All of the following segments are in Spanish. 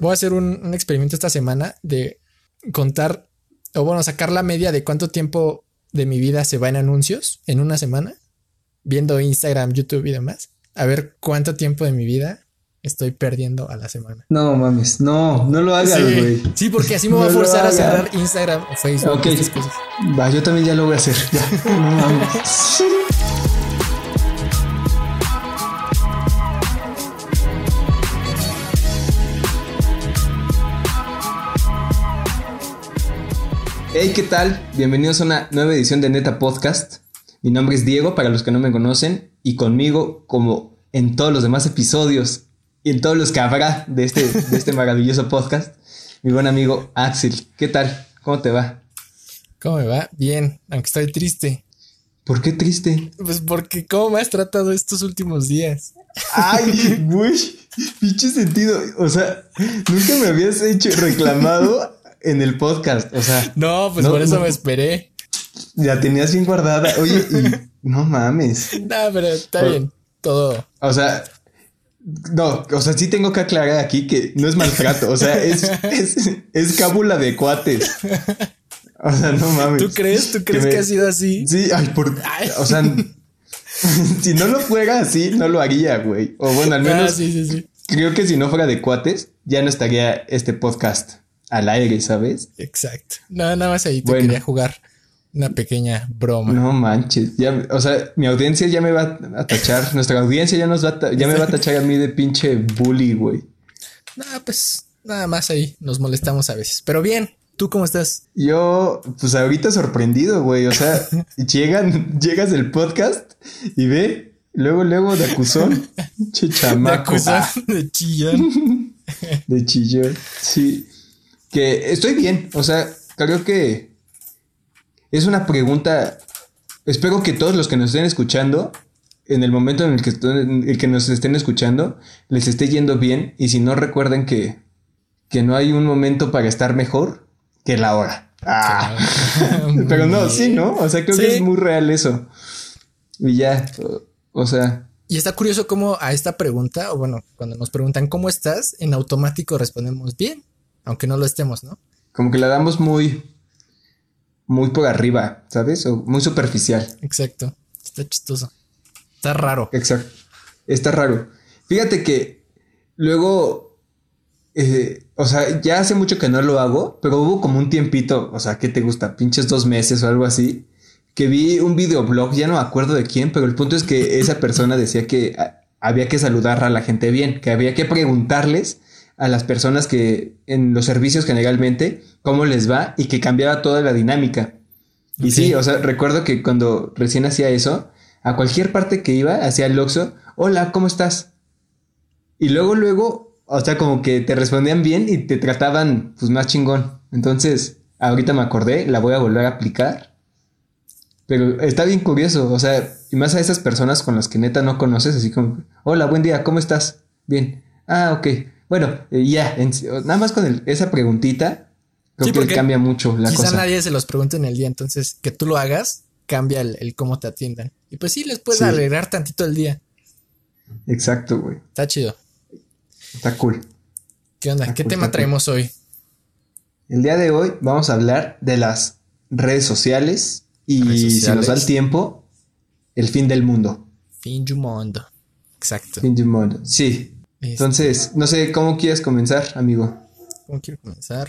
Voy a hacer un, un experimento esta semana de contar, o bueno, sacar la media de cuánto tiempo de mi vida se va en anuncios en una semana, viendo Instagram, YouTube y demás. A ver cuánto tiempo de mi vida estoy perdiendo a la semana. No mames, no, no lo hagas, Sí, güey. sí, porque así me voy No a forzar a cerrar Instagram o Facebook. Ok. cosas. Va, yo también ya lo voy a hacer. Ya. No mames. Hey, ¿qué tal? Bienvenidos a una nueva edición de Neta Podcast. Mi nombre es Diego, para los que no me conocen, y conmigo, como en todos los demás episodios y en todos los que habrá de este, de este maravilloso podcast, mi buen amigo Axel. ¿Qué tal? ¿Cómo te va? ¿Cómo me va? Bien, aunque estoy triste. ¿Por qué triste? Pues porque ¿cómo me has tratado estos últimos días? Ay, güey, pinche sentido. O sea, nunca me habías hecho reclamado en el podcast. O sea, No, pues No, por eso no. me esperé. la tenías bien guardada. Oye, y no mames. No, pero está bien. Todo. O sea, no, o sea, sí tengo que aclarar aquí que no es maltrato. O sea, es, es, es cábula de cuates. O sea, no mames. ¿Tú crees? ¿Tú crees que, me- ha sido así? Sí, ay, por. Ay. O sea, si no lo fuera así, no lo haría, güey. O bueno, al menos Ah, sí, sí, sí. Creo que si no fuera de cuates, ya no estaría este podcast al aire, ¿sabes? Exacto. No, nada más ahí te Bueno. quería jugar una pequeña broma. No manches, ya, o sea, mi audiencia ya me va a tachar, nuestra audiencia ya nos va a, ya me va a tachar a mí de pinche bully, güey. No, pues nada más ahí nos molestamos a veces. Pero bien, ¿tú cómo estás? Yo, pues ahorita sorprendido, güey, o sea, llegan, llegas del podcast y ve, luego, luego de acusón, che De chamaco, acusar, ah, de chillón. de chillón, sí, que estoy bien, o sea, creo que es una pregunta. Espero que todos los que nos estén escuchando, en el momento en el que, en el que nos estén escuchando, les esté yendo bien. Y si no, recuerden que, que no hay un momento para estar mejor que la hora. Ah. Pero no, sí, ¿no? O sea, creo que es muy real eso. Y ya, o, o sea, Y está curioso cómo a esta pregunta, o bueno, cuando nos preguntan cómo estás, en automático respondemos bien, aunque no lo estemos, ¿no? como que la damos muy, muy por arriba, ¿sabes? O muy superficial. Exacto. Está chistoso. Está raro. Exacto. Está raro. Fíjate que luego, eh, o sea, ya hace mucho que no lo hago, pero hubo como un tiempito, o sea, ¿qué te gusta? Pinches dos meses o algo así, que vi un videoblog, ya no me acuerdo de quién, pero el punto es que esa persona decía que ah, había que saludar a la gente bien, que había que preguntarles a las personas que en los servicios generalmente cómo les va y que cambiaba toda la dinámica. Y sí, o sea, recuerdo que cuando recién hacía eso, a cualquier parte que iba, hacía el Oxxo, hola, ¿cómo estás? Y luego, luego, o sea, como que te respondían bien y te trataban, pues, más chingón. Entonces, ahorita me acordé, la voy a volver a aplicar. Pero está bien curioso, o sea, y más a esas personas con las que neta no conoces, así como, hola, buen día, ¿cómo estás? Bien. Ah, ok. Bueno, eh, ya, en- nada más con el- esa preguntita, creo Sí, que cambia mucho la Quizá cosa. nadie se los pregunte en el día, entonces que tú lo hagas cambia el, el cómo te atiendan. Y pues sí, les puedes Sí. alegrar tantito el día. Exacto, güey. Está chido. Está cool. ¿Qué onda? Está ¿Qué cool, tema cool. traemos hoy? El día de hoy vamos a hablar de las redes sociales y Redes si nos da el tiempo, el fin del mundo. Fin du mundo. Exacto. Fin del mundo. Sí. Este, Entonces, no sé cómo quieres comenzar, amigo. ¿Cómo quiero comenzar?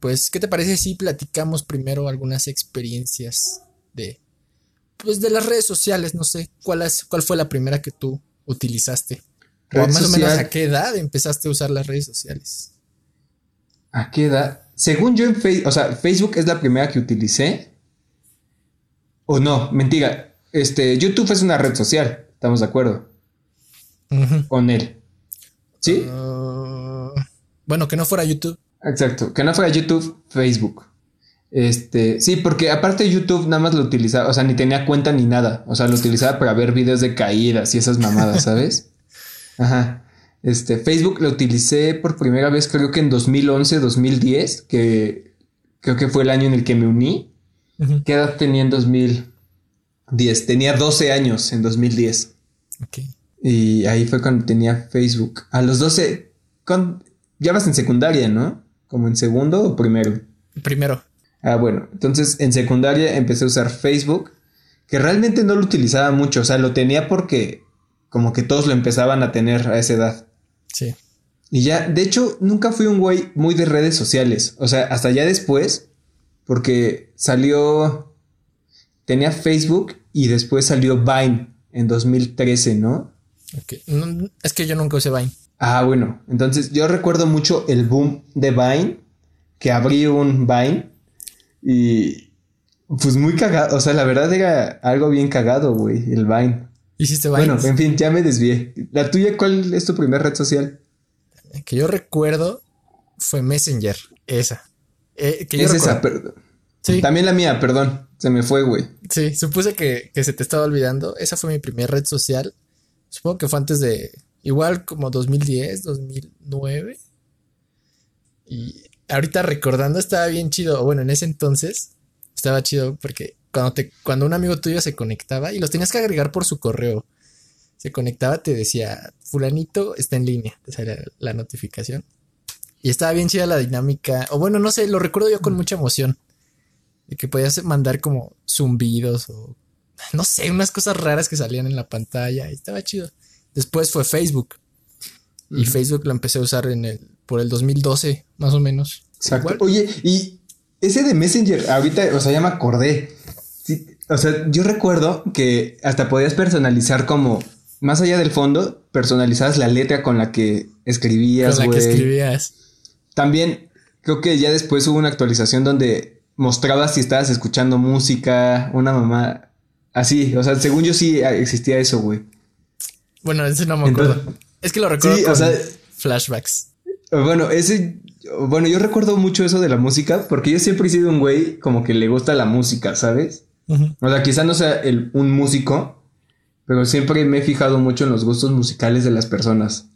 Pues, ¿qué te parece si platicamos primero algunas experiencias de, pues, de las redes sociales? No sé, ¿cuál, es, cuál fue la primera que tú utilizaste? O más o menos a qué edad empezaste a usar las redes sociales. ¿A qué edad? Según yo en Facebook, o sea, Facebook es la primera que utilicé. O no, mentira. Este, YouTube es una red social, estamos de acuerdo con él. ¿Sí? Ah, bueno, que no fuera YouTube. Exacto, que no fuera YouTube, Facebook. Este, sí, porque aparte YouTube nada más lo utilizaba, o sea, ni tenía cuenta ni nada, o sea, lo utilizaba para ver videos de caídas y esas mamadas, ¿sabes? Ajá. Este, Facebook lo utilicé por primera vez creo que en 2011, 2010, que creo que fue el año en el que me uní. Ujú. ¿Qué edad tenía en 2010? Tenía 12 años en 2010. Ok. Y ahí fue cuando tenía Facebook. A los 12, con, ya vas en secundaria, ¿no? Como en segundo o primero. Primero. Ah, bueno, entonces en secundaria empecé a usar Facebook, que realmente no lo utilizaba mucho, o sea, lo tenía porque como que todos lo empezaban a tener a esa edad. Sí. Y ya, de hecho, nunca fui un güey muy de redes sociales, o sea, hasta ya después, porque salió, tenía Facebook y después salió Vine en 2013, ¿no? No, es que yo nunca usé Vine. Ah, bueno, entonces yo recuerdo mucho el boom de Vine, que abrí un Vine y pues muy cagado, o sea, la verdad era algo bien cagado, güey, el Vine. ¿Hiciste Vine? Bueno, en fin, ya me desvié. ¿La tuya cuál es tu primer red social? Que yo recuerdo fue Messenger, esa. Eh, que yo es recuerdo. esa, pero... Sí. También la mía, perdón, se me fue, güey. Sí, supuse que, que se te estaba olvidando. Esa fue mi primera red social. Supongo que fue antes de. Igual como 2010, 2009. Y ahorita recordando estaba bien chido. O bueno, en ese entonces estaba chido porque cuando, te, cuando un amigo tuyo se conectaba y los tenías que agregar por su correo. Se conectaba, te decía, fulanito está en línea. Te salía la notificación. Y estaba bien chida la dinámica. O bueno, no sé, lo recuerdo yo con mucha emoción. De que podías mandar como zumbidos o no sé, unas cosas raras que salían en la pantalla. Y estaba chido. Después fue Facebook. Y. Facebook lo empecé a usar en el, por el 2012, más o menos. Exacto. Igual. Oye, y ese de Messenger, ahorita, o sea, ya me acordé. Sí, o sea, yo recuerdo que hasta podías personalizar como, más allá del fondo, personalizabas la letra con la que escribías, con la que escribías. También creo que ya después hubo una actualización donde mostrabas si estabas escuchando música, una mamá. Así, o sea, según yo sí existía eso, güey. Bueno, ese no me acuerdo. Entonces- es que lo recuerdo Sí, o sea- flashbacks. Bueno, ese. Bueno, yo recuerdo mucho eso de la música porque yo siempre he sido un güey como que le gusta la música, ¿sabes? O sea, quizá no sea el- un músico, pero siempre me he fijado mucho en los gustos musicales de las personas.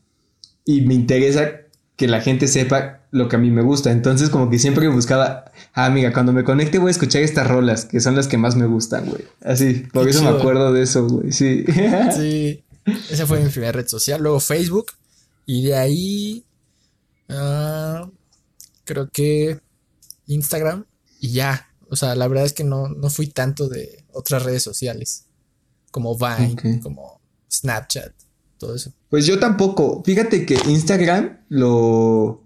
Y me interesa que la gente sepa lo que a mí me gusta. Entonces, como que siempre buscaba, ah, amiga, cuando me conecte voy a escuchar estas rolas, que son las que más me gustan, güey. Así, por Qué eso chido. me acuerdo de eso, güey. Sí. Sí, esa fue mi primera red social. Luego Facebook. Y de ahí. ah, creo que Instagram. Y ya. O sea, la verdad es que no, no fui tanto de otras redes sociales. Como Vine, como Snapchat, todo eso. Pues yo tampoco. Fíjate que Instagram lo,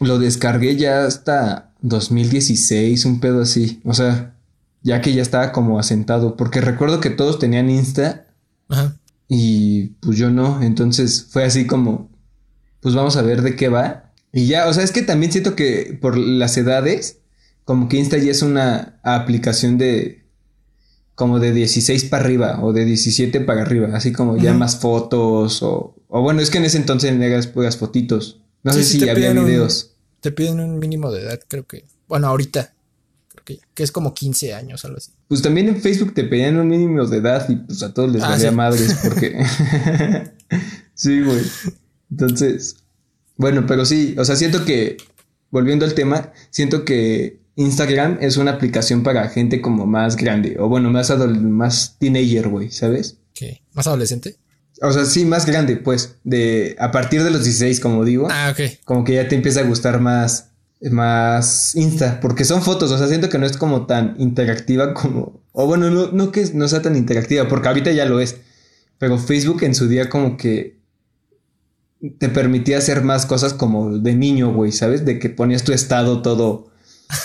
lo descargué ya hasta 2016, un pedo así. O sea, ya que ya estaba como asentado. Porque recuerdo que todos tenían Insta Ajá. y pues yo no. Entonces fue así como, pues vamos a ver de qué va. Y ya, o sea, es que también siento que por las edades, como que Insta ya es una aplicación de como de 16 para arriba o de 17 para arriba, así como ya más fotos o, o bueno, es que en ese entonces eras puras fotitos. No Sí, sé si te había un- videos. Te piden un mínimo de edad, creo que. Bueno, ahorita. Creo que, que es como 15 años, algo así. Pues también en Facebook te pedían un mínimo de edad y pues a todos les Ah, valía sí. madres porque... sí, güey. Entonces, bueno, pero sí, o sea, siento que, volviendo al tema, siento que Instagram es una aplicación para gente como más grande o bueno, más más teenager, güey, ¿sabes? ¿Qué? ¿Más adolescente? O sea, sí, más grande, pues, de a partir de los 16, como digo, Ah, ok. como que ya te empieza a gustar más más Insta, porque son fotos, o sea, siento que no es como tan interactiva como, o bueno, no, no que no sea tan interactiva, porque ahorita ya lo es, pero Facebook en su día como que te permitía hacer más cosas como de niño, güey, ¿sabes? De que ponías tu estado todo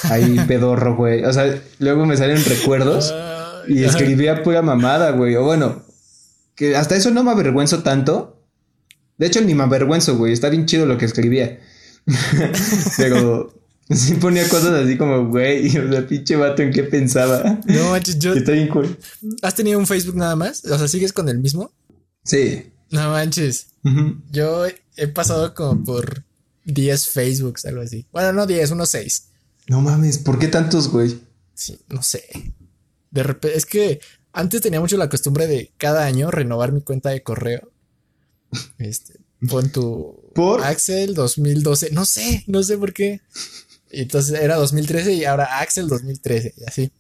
ahí pedorro, güey, o sea, luego me salen recuerdos y escribía pura mamada, güey, o bueno, que hasta eso no me avergüenzo tanto, de hecho ni me avergüenzo, güey, está bien chido lo que escribía. Pero sí ponía cosas así como, güey, o sea, pinche vato, ¿en qué pensaba? No manches, yo. Está bien cool. ¿Has tenido un Facebook nada más? O sea, ¿sigues con el mismo? Sí. No manches. Yo he pasado como por 10 Facebooks, algo así. Bueno, no 10, unos 6. No mames, ¿por qué tantos, güey? Sí, no sé. De repente, es que antes tenía mucho la costumbre de cada año renovar mi cuenta de correo. Este, pon tu ¿Por? Axel 2012. No sé, no sé por qué. Entonces era 2013 y ahora Axel 2013 y así.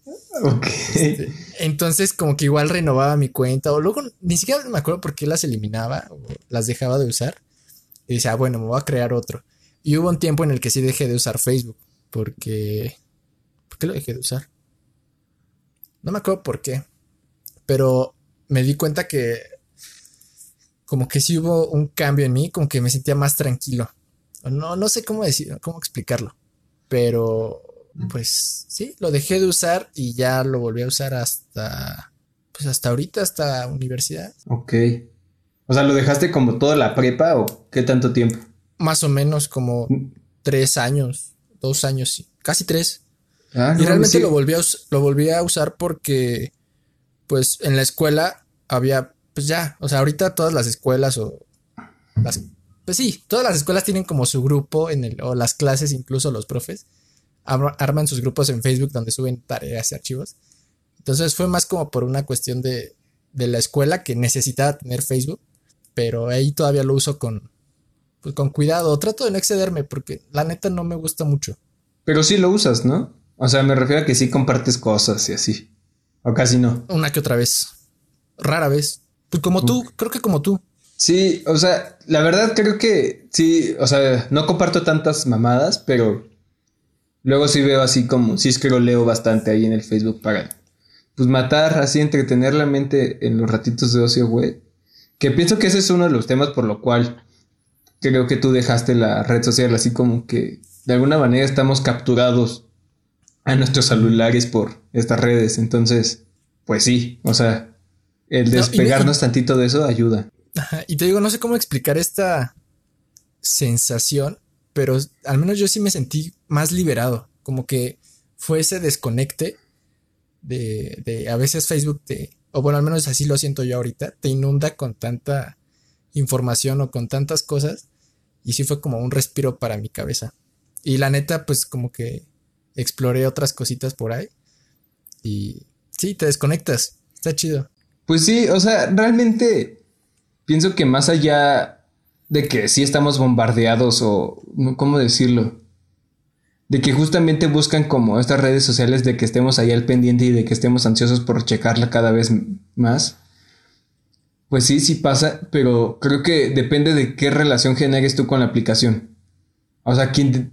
Ok. Este, Entonces, como que igual renovaba mi cuenta, o luego ni siquiera me acuerdo por qué las eliminaba o las dejaba de usar. Y decía, ah, bueno, me voy a crear otro. Y hubo un tiempo en el que sí dejé de usar Facebook. Porque... ¿Por qué lo dejé de usar? No me acuerdo por qué. Pero me di cuenta que... Como que sí hubo un cambio en mí, como que me sentía más tranquilo. No, no sé cómo decir, cómo explicarlo. Pero, pues sí, lo dejé de usar y ya lo volví a usar hasta, pues hasta ahorita, hasta universidad. Ok. O sea, ¿lo dejaste como toda la prepa o qué tanto tiempo? Más o menos como mm. tres años, dos años, sí, casi tres. Ah, y realmente lo, volví a, lo volví a usar porque, pues en la escuela había, pues ya, o sea, ahorita todas las escuelas o las pues sí, todas las escuelas tienen como su grupo en el, o las clases, incluso los profes, arman sus grupos en Facebook donde suben tareas y archivos. Entonces fue más como por una cuestión de, de la escuela que necesitaba tener Facebook, pero ahí todavía lo uso con, pues con cuidado. Trato de no excederme porque la neta no me gusta mucho. Pero sí lo usas, ¿no? O sea, me refiero a que sí compartes cosas y así. O casi no. Una que otra vez. Rara vez. Pues como tú, creo que como tú. Sí, o sea, la verdad creo que sí, o sea, no comparto tantas mamadas, pero luego sí veo así como, sí es que lo leo bastante ahí en el Facebook para, pues matar, así entretener la mente en los ratitos de ocio, güey. Que pienso que ese es uno de los temas por lo cual creo que tú dejaste la red social, así como que de alguna manera estamos capturados a nuestros celulares por estas redes. Entonces, pues sí, o sea, el despegarnos tantito de eso ayuda y te digo, no sé cómo explicar esta sensación, pero al menos yo sí me sentí más liberado, como que fue ese desconecte de, de a veces Facebook te, o bueno, al menos así lo siento yo ahorita, te inunda con tanta información o con tantas cosas y sí fue como un respiro para mi cabeza. Y la neta, pues como que exploré otras cositas por ahí y sí, te desconectas, está chido. Pues sí, o sea, realmente pienso que más allá de que sí estamos bombardeados o, ¿cómo decirlo? De que justamente buscan como estas redes sociales de que estemos ahí al pendiente y de que estemos ansiosos por checarla cada vez más. Pues sí, sí pasa, pero creo que depende de qué relación generes tú con la aplicación. O sea, que,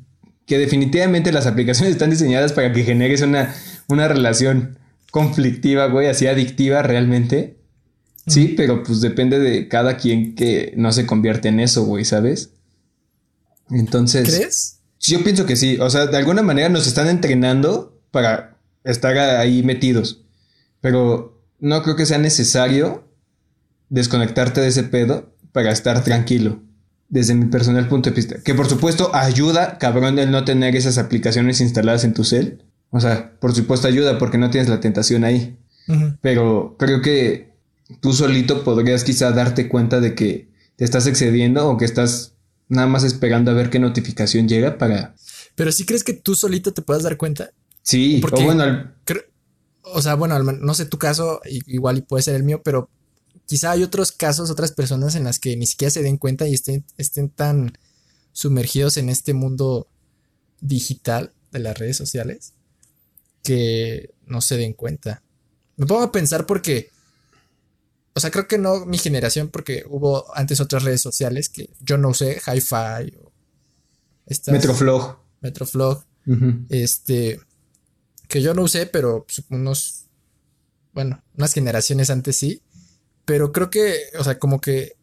que definitivamente las aplicaciones están diseñadas para que generes una, una relación conflictiva, güey, así adictiva realmente. Sí, pero pues depende de cada quien que no se convierte en eso, güey, ¿sabes? Entonces. ¿Crees? Yo pienso que sí. O sea, de alguna manera nos están entrenando para estar ahí metidos. Pero no creo que sea necesario desconectarte de ese pedo para estar tranquilo. Desde mi personal punto de vista. Que por supuesto ayuda, cabrón, el no tener esas aplicaciones instaladas en tu cel. O sea, por supuesto ayuda porque no tienes la tentación ahí. Pero creo que tú solito podrías quizá darte cuenta de que te estás excediendo o que estás nada más esperando a ver qué notificación llega para... Pero si crees que tú solito te puedas dar cuenta. Sí, Porque o bueno... O sea, bueno, no sé tu caso, igual y puede ser el mío, pero quizá hay otros casos, otras personas en las que ni siquiera se den cuenta y estén, estén tan sumergidos en este mundo digital de las redes sociales que no se den cuenta. Me pongo a pensar porque o sea, creo que no mi generación, porque hubo antes otras redes sociales que yo no usé, Hi-Fi o Metroflog. Metroflog. Este, que yo no usé, pero pues, unos, bueno, unas generaciones antes sí. Pero creo que, o sea, como que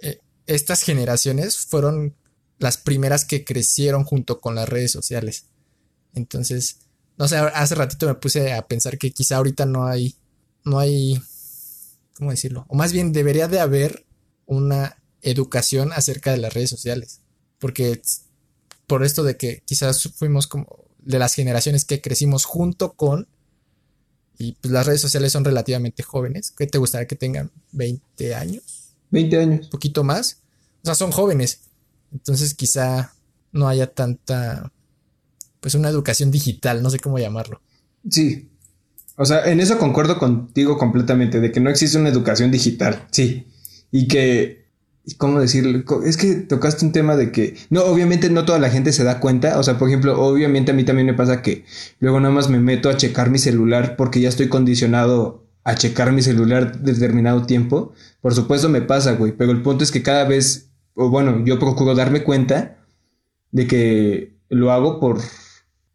eh, estas generaciones fueron las primeras que crecieron junto con las redes sociales. Entonces, no sé, hace ratito me puse a pensar que quizá ahorita no hay, no hay ¿cómo decirlo? O más bien debería de haber una educación acerca de las redes sociales. Porque por esto de que quizás fuimos como de las generaciones que crecimos junto con, y pues las redes sociales son relativamente jóvenes, ¿qué te gustaría que tengan? ¿20 años? 20 años. Un poquito más. O sea, son jóvenes. Entonces quizá no haya tanta, pues una educación digital, no sé cómo llamarlo. Sí, o sea, en eso concuerdo contigo completamente, de que no existe una educación digital, sí. Y que, ¿cómo decirlo? Es que tocaste un tema de que, no, obviamente no toda la gente se da cuenta. O sea, por ejemplo, obviamente a mí también me pasa que luego nada más me meto a checar mi celular porque ya estoy condicionado a checar mi celular determinado tiempo. Por supuesto me pasa, güey, pero el punto es que cada vez, o bueno, yo procuro darme cuenta de que lo hago por,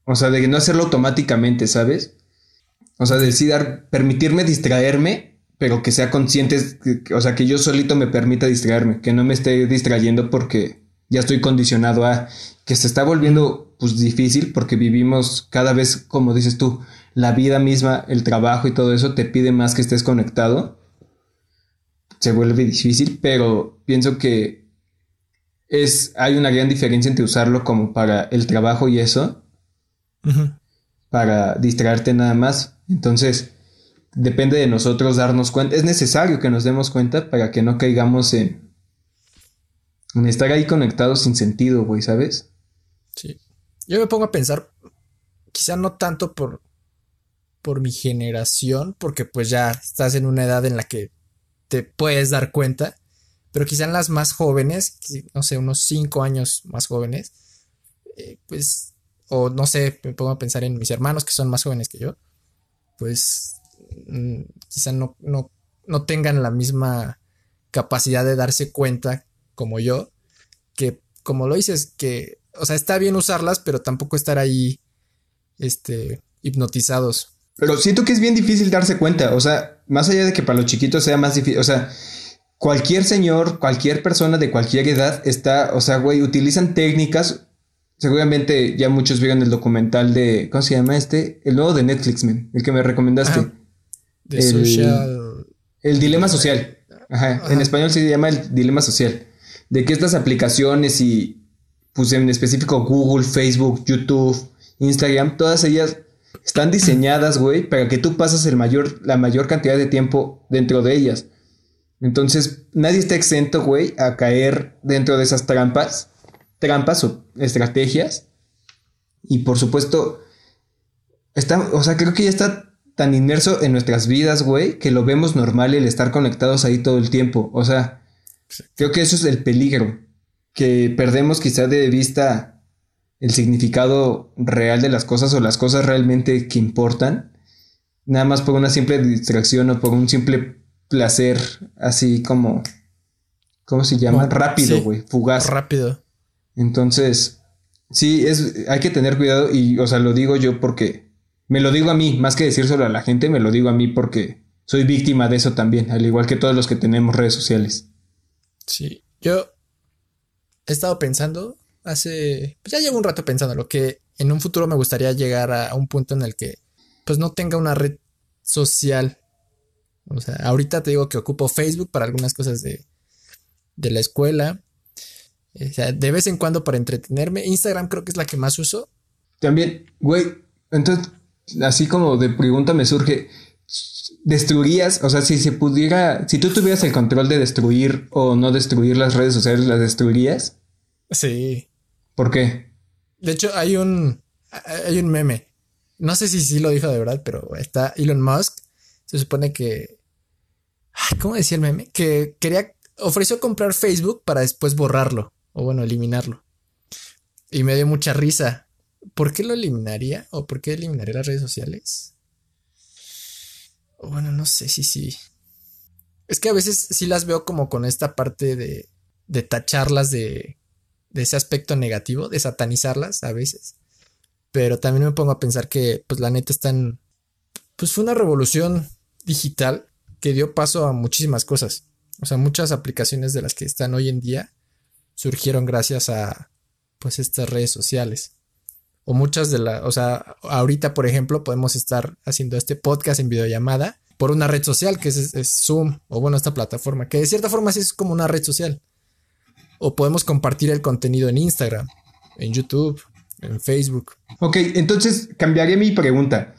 o sea, de no hacerlo automáticamente, ¿sabes? O sea, decidir, permitirme distraerme, pero que sea consciente, o sea, que yo solito me permita distraerme, que no me esté distrayendo porque ya estoy condicionado a que se está volviendo pues difícil porque vivimos cada vez, como dices tú, la vida misma, el trabajo y todo eso te pide más que estés conectado. Se vuelve difícil, pero pienso que es, hay una gran diferencia entre usarlo como para el trabajo y eso, para distraerte nada más. Entonces, depende de nosotros darnos cuenta. Es necesario que nos demos cuenta para que no caigamos en, en estar ahí conectados sin sentido, güey, ¿sabes? Sí. Yo me pongo a pensar, quizá no tanto por, por mi generación, porque pues ya estás en una edad en la que te puedes dar cuenta, pero quizá en las más jóvenes, no sé, unos cinco años más jóvenes, eh, pues, o no sé, me pongo a pensar en mis hermanos que son más jóvenes que yo, pues quizá no, no, no tengan la misma capacidad de darse cuenta como yo, que como lo dices, que, o sea, está bien usarlas, pero tampoco estar ahí, este, hipnotizados. Pero siento que es bien difícil darse cuenta, o sea, más allá de que para los chiquitos sea más difícil, o sea, cualquier señor, cualquier persona de cualquier edad está, o sea, güey, utilizan técnicas. Seguramente ya muchos vieron el documental de, ¿cómo se llama este? El nuevo de Netflix, man, el que me recomendaste. El, social. El dilema social. Ajá, En español se llama el dilema social. De que estas aplicaciones y, pues en específico Google, Facebook, YouTube, Instagram, todas ellas están diseñadas, güey, para que tú pases el mayor, la mayor cantidad de tiempo dentro de ellas. Entonces, nadie está exento, güey, a caer dentro de esas trampas, trampas o estrategias. Y por supuesto, está, o sea, creo que ya está tan inmerso en nuestras vidas, güey, que lo vemos normal el estar conectados ahí todo el tiempo. O sea, creo que eso es el peligro, que perdemos quizá de vista el significado real de las cosas o las cosas realmente que importan, nada más por una simple distracción o por un simple placer así como, ¿cómo se llama? rápido, güey, fugaz. Rápido. Entonces, sí, es, hay que tener cuidado y, o sea, lo digo yo porque me lo digo a mí, más que decírselo a la gente, me lo digo a mí porque soy víctima de eso también, al igual que todos los que tenemos redes sociales. Sí, yo he estado pensando hace, pues ya llevo un rato pensando lo que en un futuro me gustaría llegar a un punto en el que pues no tenga una red social o sea, ahorita te digo que ocupo Facebook para algunas cosas de, de la escuela. O sea, de vez en cuando para entretenerme. Instagram creo que es la que más uso. También, güey, entonces, así como de pregunta me surge, ¿destruirías? O sea, si se pudiera, si tú tuvieras el control de destruir o no destruir las redes sociales, ¿las destruirías? Sí. ¿Por qué? De hecho, hay un, hay un meme. No sé si sí lo dijo de verdad, pero está Elon Musk. Se supone que ¿Cómo decía el meme? Que quería, ofreció comprar Facebook para después borrarlo, o bueno, eliminarlo. Y me dio mucha risa. ¿Por qué lo eliminaría? ¿O por qué eliminaría las redes sociales? Bueno, no sé si sí. Es que a veces sí las veo como con esta parte de, de tacharlas de, de ese aspecto negativo, de satanizarlas a veces. Pero también me pongo a pensar que, pues la neta están. Pues fue una revolución digital que dio paso a muchísimas cosas. O sea, muchas aplicaciones de las que están hoy en día surgieron gracias a pues estas redes sociales. O muchas de las, o sea, ahorita por ejemplo podemos estar haciendo este podcast en videollamada por una red social que es, Zoom o bueno, esta plataforma, que de cierta forma sí es como una red social. O podemos compartir el contenido en Instagram, en YouTube, en Facebook. Ok, entonces cambiaré mi pregunta.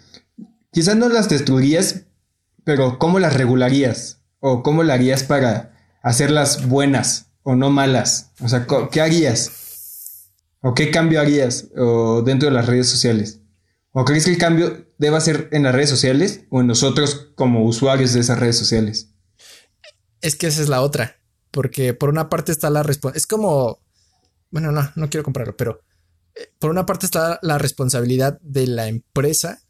Quizás no las destruirías, pero ¿cómo las regularías? ¿O cómo la harías para hacerlas buenas o no malas? O sea, ¿qué harías? ¿O qué cambio harías o dentro de las redes sociales? ¿O crees que el cambio deba ser en las redes sociales o en nosotros como usuarios de esas redes sociales? Es que esa es la otra, porque por una parte está la responsabilidad, es como, bueno, no, no quiero comprarlo, pero eh, por una parte está la responsabilidad de la empresa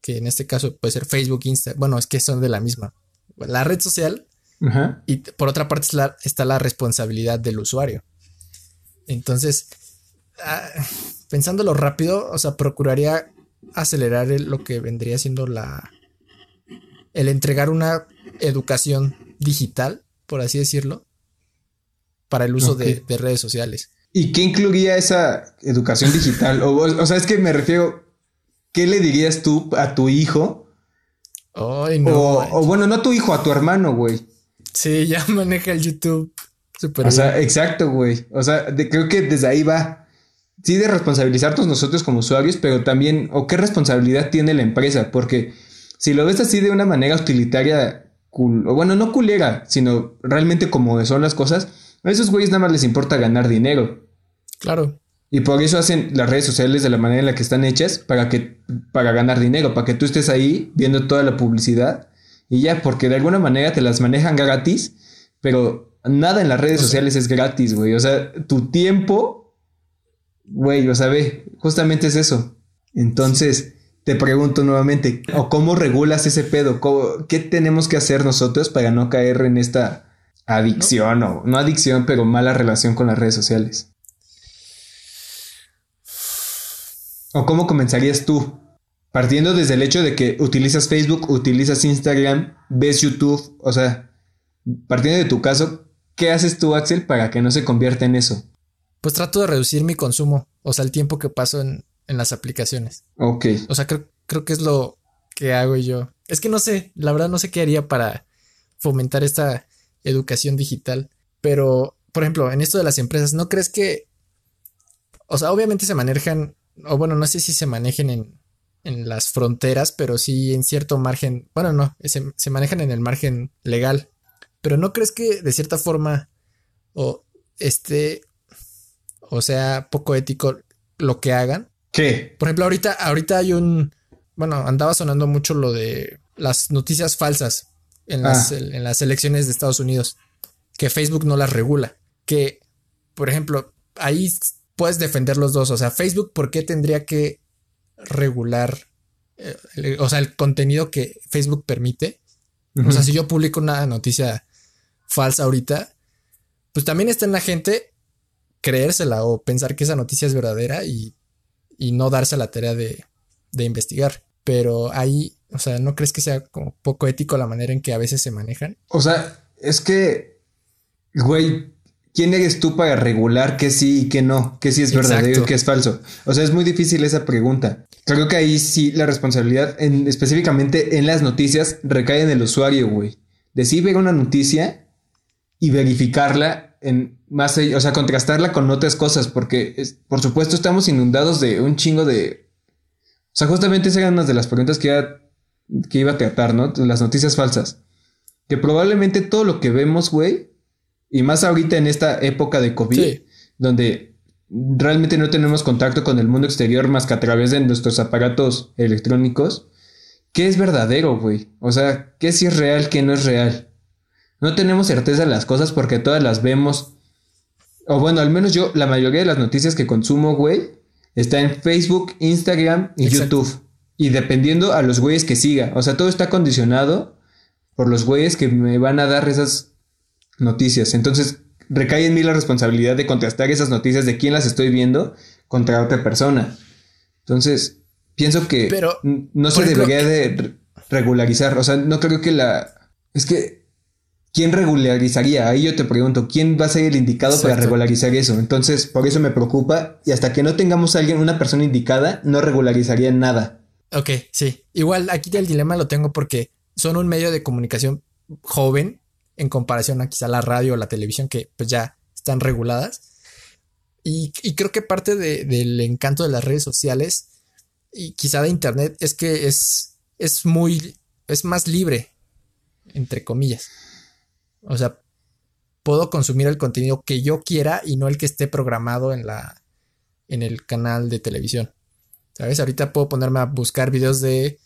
que en este caso puede ser Facebook, Instagram, bueno, es que son de la misma, la red social, y por otra parte está la responsabilidad del usuario. Entonces, pensándolo rápido, o sea, procuraría acelerar lo que vendría siendo la el entregar una educación digital, por así decirlo, para el uso de, redes sociales. ¿Y qué incluiría esa educación digital? o, o, sea, es que me refiero, ¿qué le dirías tú a tu hijo? Ay, no. O, bueno, no a tu hijo, a tu hermano, güey. Sí, ya maneja el YouTube. Super o sea, exacto, güey. O sea, creo que desde ahí va. Sí, de responsabilizarnos nosotros como usuarios, pero también, o qué responsabilidad tiene la empresa, porque si lo ves así de una manera utilitaria, o bueno, no culera, sino realmente como son las cosas, a esos güeyes nada más les importa ganar dinero. Claro. Y por eso hacen las redes sociales de la manera en la que están hechas para que para ganar dinero, para que tú estés ahí viendo toda la publicidad y ya, porque de alguna manera te las manejan gratis, pero nada en las redes sociales es gratis, güey. O sea, tu tiempo, güey, o sea, justamente es eso. Entonces, te pregunto nuevamente, ¿o cómo regulas ese pedo? ¿Qué tenemos que hacer nosotros para no caer en esta adicción o no adicción, pero mala relación con las redes sociales? ¿O cómo comenzarías tú? Partiendo desde el hecho de que utilizas Facebook, utilizas Instagram, ves YouTube, o sea, partiendo de tu caso, ¿qué haces tú, Axel, para que no se convierta en eso? Pues trato de reducir mi consumo, o sea, el tiempo que paso en, en las aplicaciones. Ok. O sea, creo, creo que es lo que hago yo. Es que no sé, la verdad no sé qué haría para fomentar esta educación digital. Pero, por ejemplo, en esto de las empresas, ¿no crees que... O sea, obviamente se manejan, o bueno, no sé si se manejen en, en las fronteras, pero sí en cierto margen, bueno, no, se, se, manejan en el margen legal. Pero ¿no crees que de cierta forma, o este, o sea, poco ético lo que hagan? ¿Qué? Por ejemplo, ahorita, ahorita hay un. Bueno, andaba sonando mucho lo de las noticias falsas en las, ah. en las elecciones de Estados Unidos. Que Facebook no las regula. Que, por ejemplo, ahí puedes defender los dos. O sea, Facebook, ¿por qué tendría que regular? Eh, o sea, el contenido que Facebook permite. O sea, si yo publico una noticia falsa ahorita, pues también está en la gente creérsela o pensar que esa noticia es verdadera y y no darse la tarea de, de investigar. Pero ahí, o sea, ¿no crees que sea como poco ético la manera en que a veces se manejan? O sea, es que, güey, ¿quién eres tú para regular qué sí y qué no? ¿Qué sí es verdadero y qué es falso? O sea, es muy difícil esa pregunta. Creo que ahí sí la responsabilidad, en, específicamente en las noticias, recae en el usuario, güey. Decir ver una noticia y verificarla en más, o sea, contrastarla con otras cosas, porque por supuesto estamos inundados de un chingo de... O sea, justamente esas eran una de las preguntas que iba, que iba a tratar, ¿no? Las noticias falsas. Que probablemente todo lo que vemos, güey, y más ahorita en esta época de COVID, donde realmente no tenemos contacto con el mundo exterior más que a través de nuestros aparatos electrónicos, ¿qué es verdadero, güey? O sea, ¿qué sí es real, qué no es real? No tenemos certeza de las cosas porque todas las vemos. O bueno, al menos yo, la mayoría de las noticias que consumo, güey, está en Facebook, Instagram y YouTube. Y dependiendo a los güeyes que siga. O sea, todo está condicionado por los güeyes que me van a dar esas noticias. Entonces, recae en mí la responsabilidad de contrastar esas noticias de quién las estoy viendo contra otra persona. Entonces, pienso que no se debería de regularizar. O sea, no creo que la... Es que ¿quién regularizaría? Ahí yo te pregunto, ¿quién va a ser el indicado para regularizar eso? Entonces, por eso me preocupa y hasta que no tengamos a alguien, una persona indicada, no regularizaría nada. Ok, sí. Igual aquí el dilema lo tengo porque son un medio de comunicación joven en comparación a quizá la radio o la televisión que pues ya están reguladas. Y, creo que parte del encanto de las redes sociales y quizá de internet es que es, es muy, es más libre, entre comillas. O sea, puedo consumir el contenido que yo quiera y no el que esté programado en la en el canal de televisión. ¿Sabes? Ahorita puedo ponerme a buscar videos de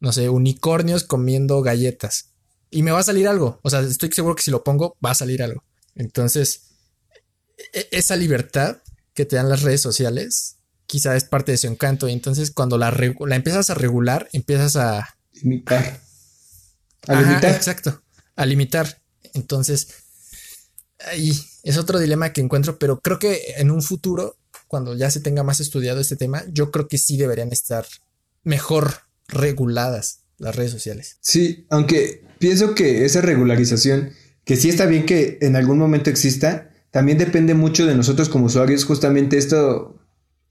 no sé, unicornios comiendo galletas y me va a salir algo. O sea, estoy seguro que si lo pongo va a salir algo. Entonces, e-, esa libertad que te dan las redes sociales quizá es parte de su encanto. Y entonces cuando la, la empiezas a regular, empiezas a... Limitar. A limitar. Exacto. A limitar. Entonces, ahí es otro dilema que encuentro, pero creo que en un futuro, cuando ya se tenga más estudiado este tema, yo creo que sí deberían estar mejor reguladas las redes sociales. Sí, aunque pienso que esa regularización, que sí está bien que en algún momento exista, también depende mucho de nosotros como usuarios, justamente esto,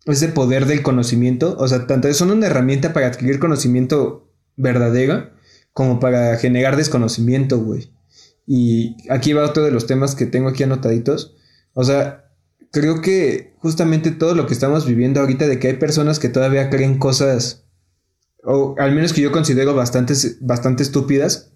ese poder del conocimiento, o sea, tanto son una herramienta para adquirir conocimiento verdadero como para generar desconocimiento, güey. Y aquí va otro de los temas que tengo aquí anotaditos. O sea, creo que justamente todo lo que estamos viviendo ahorita de que hay personas que todavía creen cosas, o al menos que yo considero bastante, bastante estúpidas.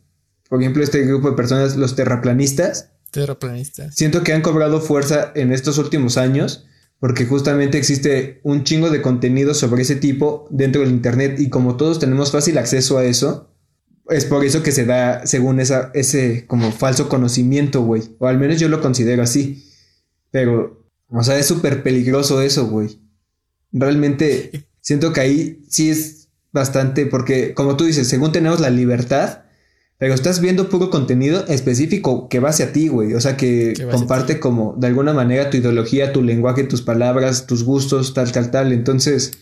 Por ejemplo, este grupo de personas, los terraplanistas. Terraplanistas. Siento que han cobrado fuerza en estos últimos años porque justamente existe un chingo de contenido sobre ese tipo dentro del Internet y como todos tenemos fácil acceso a eso, es por eso que se da, según esa, ese como falso conocimiento, güey. O al menos yo lo considero así. Pero, o sea, es súper peligroso eso, güey. Realmente siento que ahí sí es bastante, porque como tú dices, según tenemos la libertad, pero estás viendo puro contenido específico que va hacia ti, güey. O sea, que comparte como de alguna manera tu ideología, tu lenguaje, tus palabras, tus gustos, tal, tal, tal. Entonces,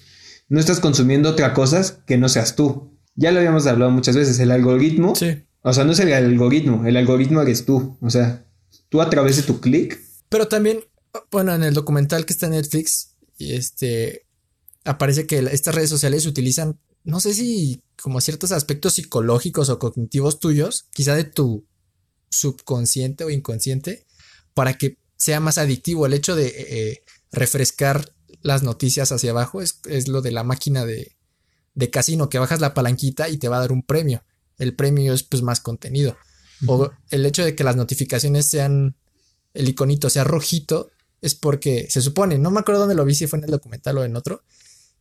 no estás consumiendo otra cosa que no seas tú. Ya lo habíamos hablado muchas veces, el algoritmo. Sí. O sea, no es el algoritmo, el algoritmo eres tú. O sea, tú a través de tu clic. Pero también, bueno, en el documental que está en Netflix, este, aparece que estas redes sociales utilizan, no sé si como ciertos aspectos psicológicos o cognitivos tuyos, quizá de tu subconsciente o inconsciente, para que sea más adictivo. El hecho de eh, refrescar las noticias hacia abajo es, es lo de la máquina de, de casino que bajas la palanquita y te va a dar un premio. El premio es pues más contenido. O el hecho de que las notificaciones sean, el iconito sea rojito, es porque se supone, no me acuerdo dónde lo vi, si fue en el documental o en otro,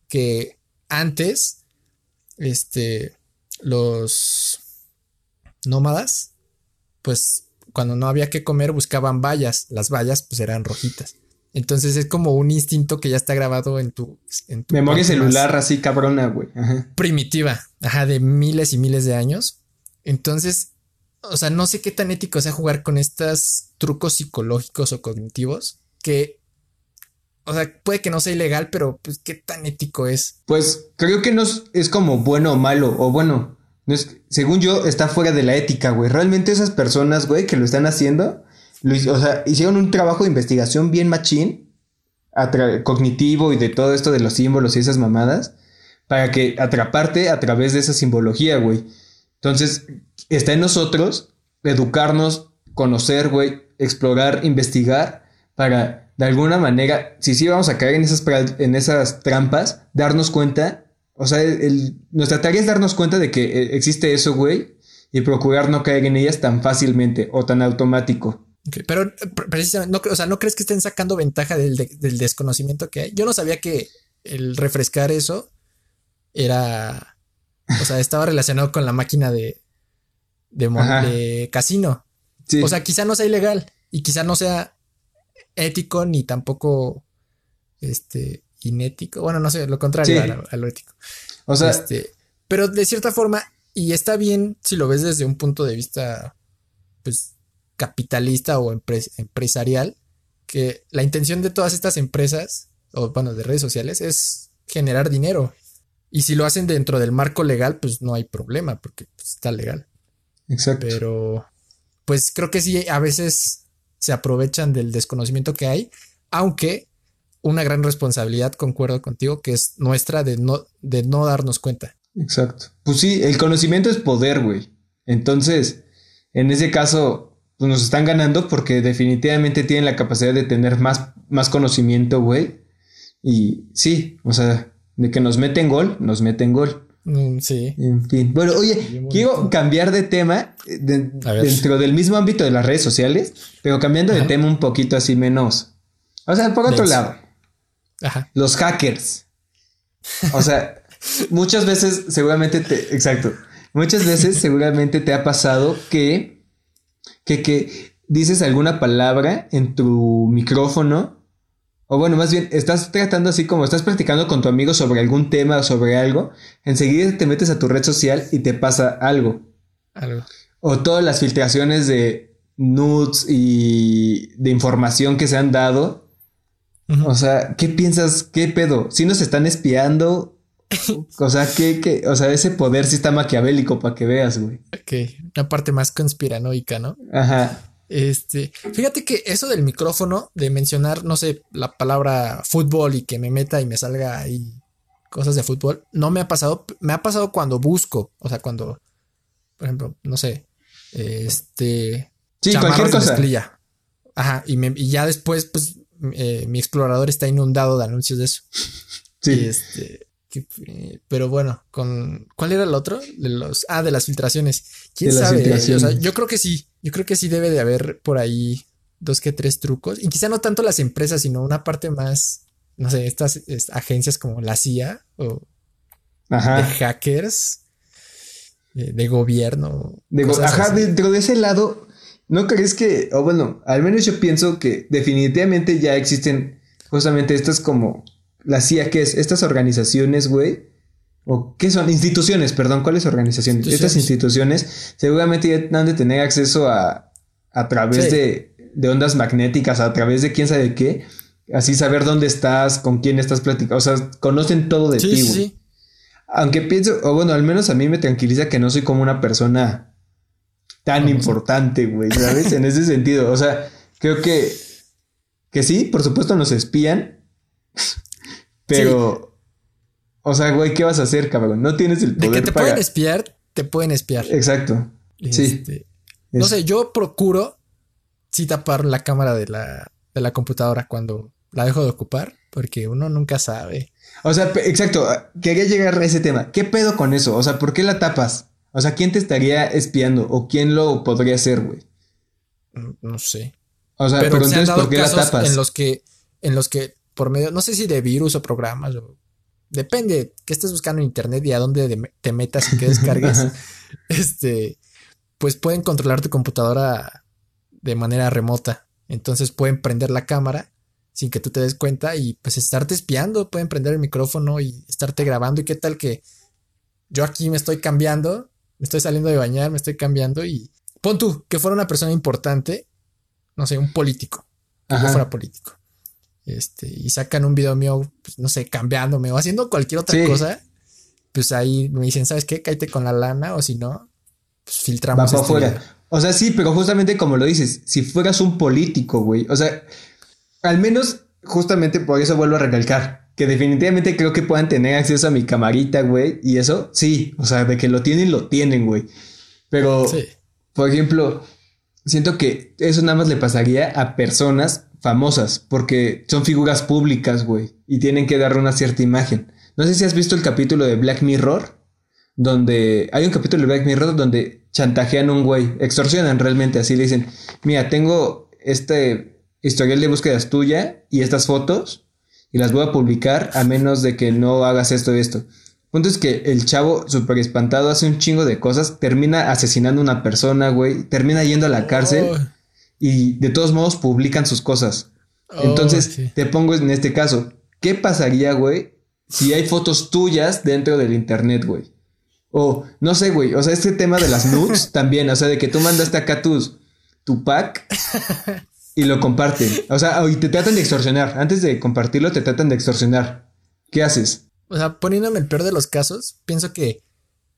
que antes, este, los nómadas, pues cuando no había que comer buscaban vallas, las vallas pues eran rojitas. Entonces es como un instinto que ya está grabado en tu, memoria celular así cabrona, güey. Primitiva, ajá, de miles y miles de años. Entonces, o sea, no sé qué tan ético sea jugar con estos trucos psicológicos o cognitivos que, o sea, puede que no sea ilegal, pero pues qué tan ético es. Pues creo que no es, como bueno o malo, o bueno, no es, según yo está fuera de la ética, güey. Realmente esas personas, güey, que lo están haciendo o sea, hicieron un trabajo de investigación bien machín, cognitivo y de todo esto de los símbolos y esas mamadas, para que atraparte a través de esa simbología, güey. Entonces, está en nosotros educarnos, conocer, güey, explorar, investigar, para de alguna manera, si sí vamos a caer en esas, en esas trampas, darnos cuenta, o sea, nuestra tarea es darnos cuenta de que eh, existe eso, güey, y procurar no caer en ellas tan fácilmente o tan automático pero eh, precisamente, no, o sea, ¿no crees que estén sacando ventaja del, desconocimiento que hay? Yo no sabía que el refrescar eso era, o sea, estaba relacionado con la máquina de, de, casino. O sea, quizá no sea ilegal y quizá no sea ético ni tampoco, este, inético. Bueno, no sé, lo contrario a, lo ético. O sea, este, pero de cierta forma, y está bien si lo ves desde un punto de vista, pues, capitalista o empresarial, que la intención de todas estas empresas, o bueno, de redes sociales, es generar dinero. Y si lo hacen dentro del marco legal, pues no hay problema, porque pues, está legal. Exacto. Pero, pues creo que sí, a veces se aprovechan del desconocimiento que hay, aunque una gran responsabilidad, concuerdo contigo, que es nuestra de no, de no darnos cuenta. Exacto. Pues sí, el conocimiento es poder, güey. Entonces, en ese caso, nos están ganando porque definitivamente tienen la capacidad de tener más, más conocimiento, güey. Y sí, o sea, de que nos meten gol, nos meten gol. Mm, sí. En fin. Bueno, oye, quiero cambiar de tema dentro del mismo ámbito de las redes sociales, pero cambiando de tema un poquito así menos. O sea, por otro lado. Ajá. Los hackers. O sea, muchas veces seguramente te... Exacto. Muchas veces seguramente te ha pasado que que, dices alguna palabra en tu micrófono, o bueno, más bien, estás tratando así como estás practicando con tu amigo sobre algún tema o sobre algo, enseguida te metes a tu red social y te pasa algo. Algo. O todas las filtraciones de nudes y de información que se han dado, O sea, ¿qué piensas? ¿Qué pedo? Si nos están espiando, o sea, ¿qué, qué? O sea, ese poder sí está maquiavélico para que veas, güey. Ok, una parte más conspiranoica, ¿no? Ajá. Este, fíjate que eso del micrófono, de mencionar, no sé, la palabra fútbol y que me meta y me salga ahí cosas de fútbol, no me ha pasado, me ha pasado cuando busco, o sea, cuando, por ejemplo, no sé, este... Sí, cualquier cosa. Ajá, y, me, y ya después, pues, eh, mi explorador está inundado de anuncios de eso. Sí. este, pero bueno, con ¿cuál era el otro? De los ah, de las filtraciones. ¿Quién sabe? yo creo que sí. Yo creo que sí debe de haber por ahí dos que tres trucos. Y quizá no tanto las empresas, sino una parte más, no sé, estas, agencias como la CIA o de hackers eh, de, gobierno. De ajá, dentro de ese lado, ¿no crees que, o bueno, al menos yo pienso que definitivamente ya existen justamente estas como la CIA, ¿qué es? Estas organizaciones, güey. ¿O qué son? Instituciones, perdón, ¿cuáles organizaciones? Estas instituciones seguramente ya han de tener acceso a, a través de, de, ondas magnéticas, a través de quién sabe qué. Así saber dónde estás, con quién estás platicando. O sea, conocen todo de ti, güey. Aunque pienso, o bueno, al menos a mí me tranquiliza que no soy como una persona tan importante, güey, ¿sabes? en ese sentido. O sea, creo que, que sí, por supuesto nos espían, pero, o sea, güey, ¿qué vas a hacer, cabrón? No tienes el poder. De que te pueden espiar, te pueden espiar. Exacto. sí. Este, no sé, yo procuro sí tapar la cámara de la, de la computadora cuando la dejo de ocupar, porque uno nunca sabe. O sea, exacto, quería llegar a ese tema. ¿Qué pedo con eso? O sea, ¿por qué la tapas? O sea, ¿quién te estaría espiando? ¿O quién lo podría hacer, güey? No, sé. O sea, pero, entonces, ¿por qué la tapas? En los que, en los que por medio, no sé si de virus o programas, o, depende que estés buscando en internet y a dónde te metas y que descargues, este, pues pueden controlar tu computadora de manera remota. Entonces pueden prender la cámara sin que tú te des cuenta y pues estarte espiando, pueden prender el micrófono y estarte grabando. ¿Y qué tal que yo aquí me estoy cambiando, me estoy saliendo de bañar, me estoy cambiando y pon tú que fuera una persona importante, no sé, un político, que yo fuera político este, y sacan un video mío, pues, no sé, cambiándome o haciendo cualquier otra cosa, pues ahí me dicen, ¿sabes qué? Cállate con la lana o si no, pues filtramos. Este O sea, sí, pero justamente como lo dices, si fueras un político, güey, o sea, al menos justamente por eso vuelvo a recalcar. Que definitivamente creo que puedan tener acceso a mi camarita, güey. Y eso, sí. O sea, de que lo tienen, lo tienen, güey. Pero, por ejemplo, siento que eso nada más le pasaría a personas famosas, porque son figuras públicas, güey, y tienen que dar una cierta imagen. No sé si has visto el capítulo de Black Mirror, donde hay un capítulo de Black Mirror donde chantajean a un güey, extorsionan realmente, así le dicen, mira, tengo este historial de búsquedas tuya y estas fotos, y las voy a publicar a menos de que no hagas esto y esto. Punto es que el chavo, súper espantado, hace un chingo de cosas, termina asesinando a una persona, güey, termina yendo a la cárcel. Y de todos modos publican sus cosas. Oh, Entonces, te pongo en este caso, ¿qué pasaría, güey, si hay fotos tuyas dentro del internet, güey? O, no sé, güey, o sea, este tema de las nudes también, o sea, de que tú mandaste acá tus, tu pack y lo comparten. O sea, y te tratan de extorsionar. Antes de compartirlo, te tratan de extorsionar. ¿Qué haces? O sea, poniéndome el peor de los casos, pienso que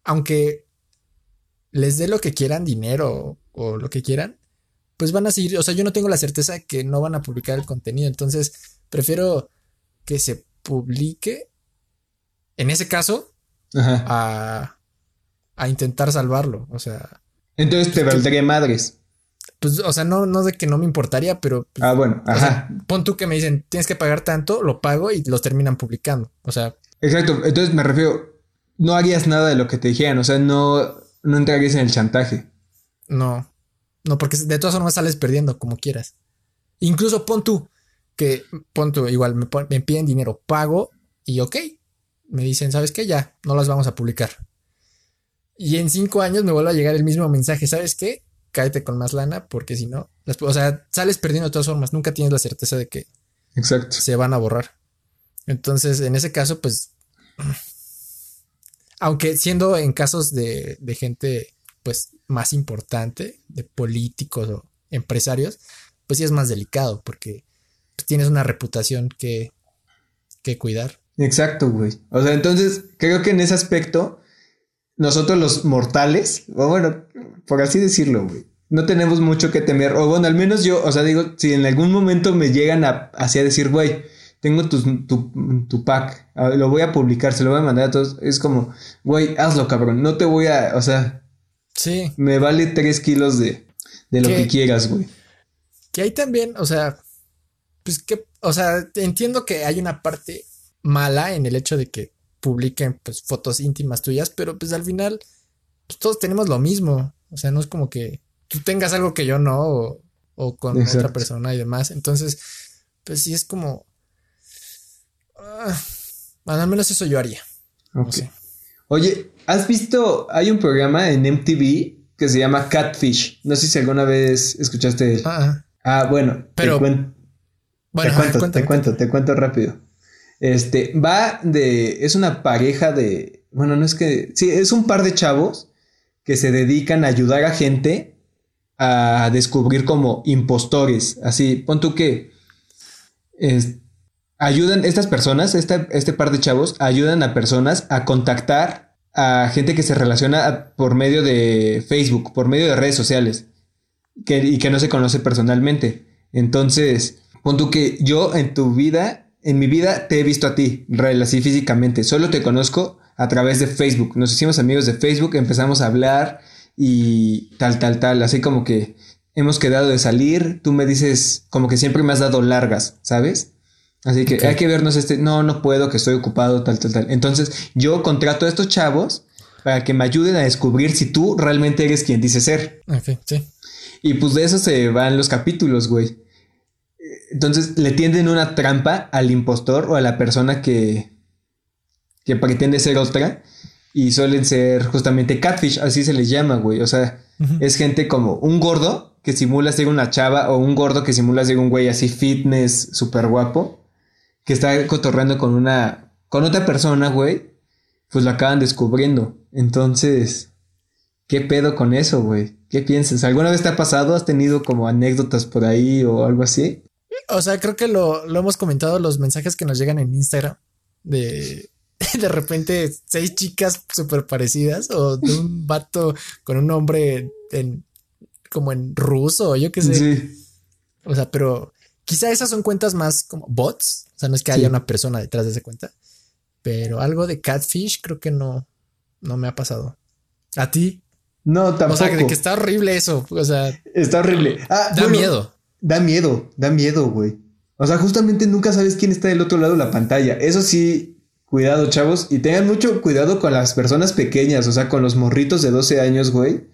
aunque les dé lo que quieran, dinero o lo que quieran, pues van a seguir, o sea, yo no tengo la certeza de que no van a publicar el contenido, entonces prefiero que se publique, en ese caso, A, a intentar salvarlo, o sea. Entonces te valdría madres. Pues, o sea, no, no de que no me importaría, pero. Pues, ah, bueno, ajá. pon tú que me dicen, tienes que pagar tanto, lo pago y los terminan publicando. O sea. Exacto. Entonces me refiero, no harías nada de lo que te dijeran, o sea, no, no entrarías en el chantaje. No. No, porque de todas formas sales perdiendo como quieras. Incluso pon tú que, pon tú, igual me, me piden dinero, pago y ok. Me dicen, ¿sabes qué? Ya, no las vamos a publicar. Y en cinco años me vuelve a llegar el mismo mensaje, ¿sabes qué? Cáete con más lana porque si no, o sea, sales perdiendo de todas formas, nunca tienes la certeza de que Exacto. se van a borrar. Entonces, en ese caso, pues, aunque siendo en casos de, de gente pues más importante de políticos o empresarios, pues sí es más delicado porque tienes una reputación que, que cuidar. Exacto, güey. O sea, entonces creo que en ese aspecto, nosotros los mortales, o bueno, por así decirlo, güey, no tenemos mucho que temer. O bueno, al menos yo, o sea, digo, si en algún momento me llegan a, así a decir, güey, tengo tu, tu, pack, ah, lo voy a publicar, se lo voy a mandar a todos, es como, güey, hazlo, cabrón, no te voy a, o sea, sí. Me vale tres kilos de, de lo que quieras, güey. Que hay también, o sea, pues que, o sea, entiendo que hay una parte mala en el hecho de que publiquen pues fotos íntimas tuyas, pero pues al final pues, todos tenemos lo mismo. O sea, no es como que tú tengas algo que yo no o, con otra persona y demás. Entonces, pues sí es como... Ah, al menos eso yo haría. Oye, ¿has visto? Hay un programa en MTV que se llama Catfish. No sé si alguna vez escuchaste él. Ah, ah bueno. Pero... Te, bueno, te cuento, te cuento, te cuento rápido. Este, va de, es una pareja de, bueno, no es que, sí, es un par de chavos que se dedican a ayudar a gente a descubrir como impostores. Así, pon tú que ayudan, estas personas, este par de chavos, ayudan a personas a contactar a gente que se relaciona por medio de Facebook, por medio de redes sociales, que, y que no se conoce personalmente. Entonces, pon que yo en tu vida en mi vida te he visto a ti, real, así físicamente. Solo te conozco a través de Facebook. Nos hicimos amigos de Facebook, empezamos a hablar y tal, tal, tal. Así como que hemos quedado de salir. Tú me dices, como que siempre me has dado largas, ¿sabes? Así que hay que vernos este. No, no puedo, que estoy ocupado, tal, tal, tal. Entonces yo contrato a estos chavos para que me ayuden a descubrir si tú realmente eres quien dices ser. Ok, sí. Y pues de eso se van los capítulos, güey. Entonces le tienden una trampa al impostor o a la persona que, que pretende ser otra. Y suelen ser justamente catfish, así se les llama, güey. O sea, es gente como un gordo que simula ser una chava o un gordo que simula ser un güey así fitness, súper guapo, que está cotorreando con una, con otra persona, güey. Pues lo acaban descubriendo. Entonces, ¿qué pedo con eso, güey? ¿Qué piensas? ¿Alguna vez te ha pasado? ¿Has tenido como anécdotas por ahí o algo así? O sea, creo que lo, hemos comentado los mensajes que nos llegan en Instagram de de repente seis chicas súper parecidas o de un vato con un nombre en como en ruso, yo qué sé. Sí. O sea, pero quizá esas son cuentas más como bots. O sea, no es que haya una persona detrás de esa cuenta, pero algo de catfish creo que no, no me ha pasado. ¿A ti? No, tampoco. O sea, de que está horrible eso. O sea, está horrible. Ah, da miedo. Da miedo, da miedo, güey. O sea, justamente nunca sabes quién está del otro lado de la pantalla. Eso sí, cuidado, chavos. Y tengan mucho cuidado con las personas pequeñas, o sea, con los morritos de 12 años, güey.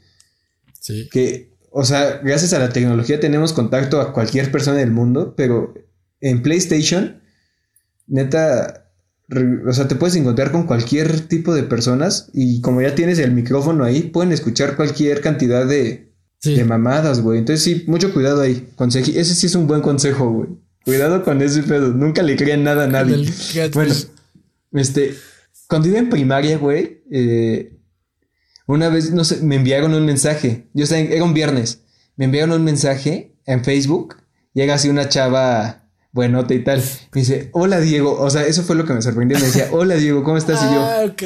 Sí. Que, o sea, gracias a la tecnología tenemos contacto a cualquier persona del mundo, pero en PlayStation, neta, o sea, te puedes encontrar con cualquier tipo de personas y como ya tienes el micrófono ahí, pueden escuchar cualquier cantidad de, de mamadas, güey. Entonces sí, mucho cuidado ahí. Conseji ese sí es un buen consejo, güey. Cuidado con ese pedo. Nunca le crean nada a nadie. Bueno, este, cuando iba en primaria, güey, eh, una vez, no sé, me enviaron un mensaje. Yo sé, era un viernes. Me enviaron un mensaje en Facebook. Llega así una chava buenota y tal. Me dice, hola Diego. O sea, eso fue lo que me sorprendió. Me decía, hola Diego, ¿cómo estás? y yo, ah, ok.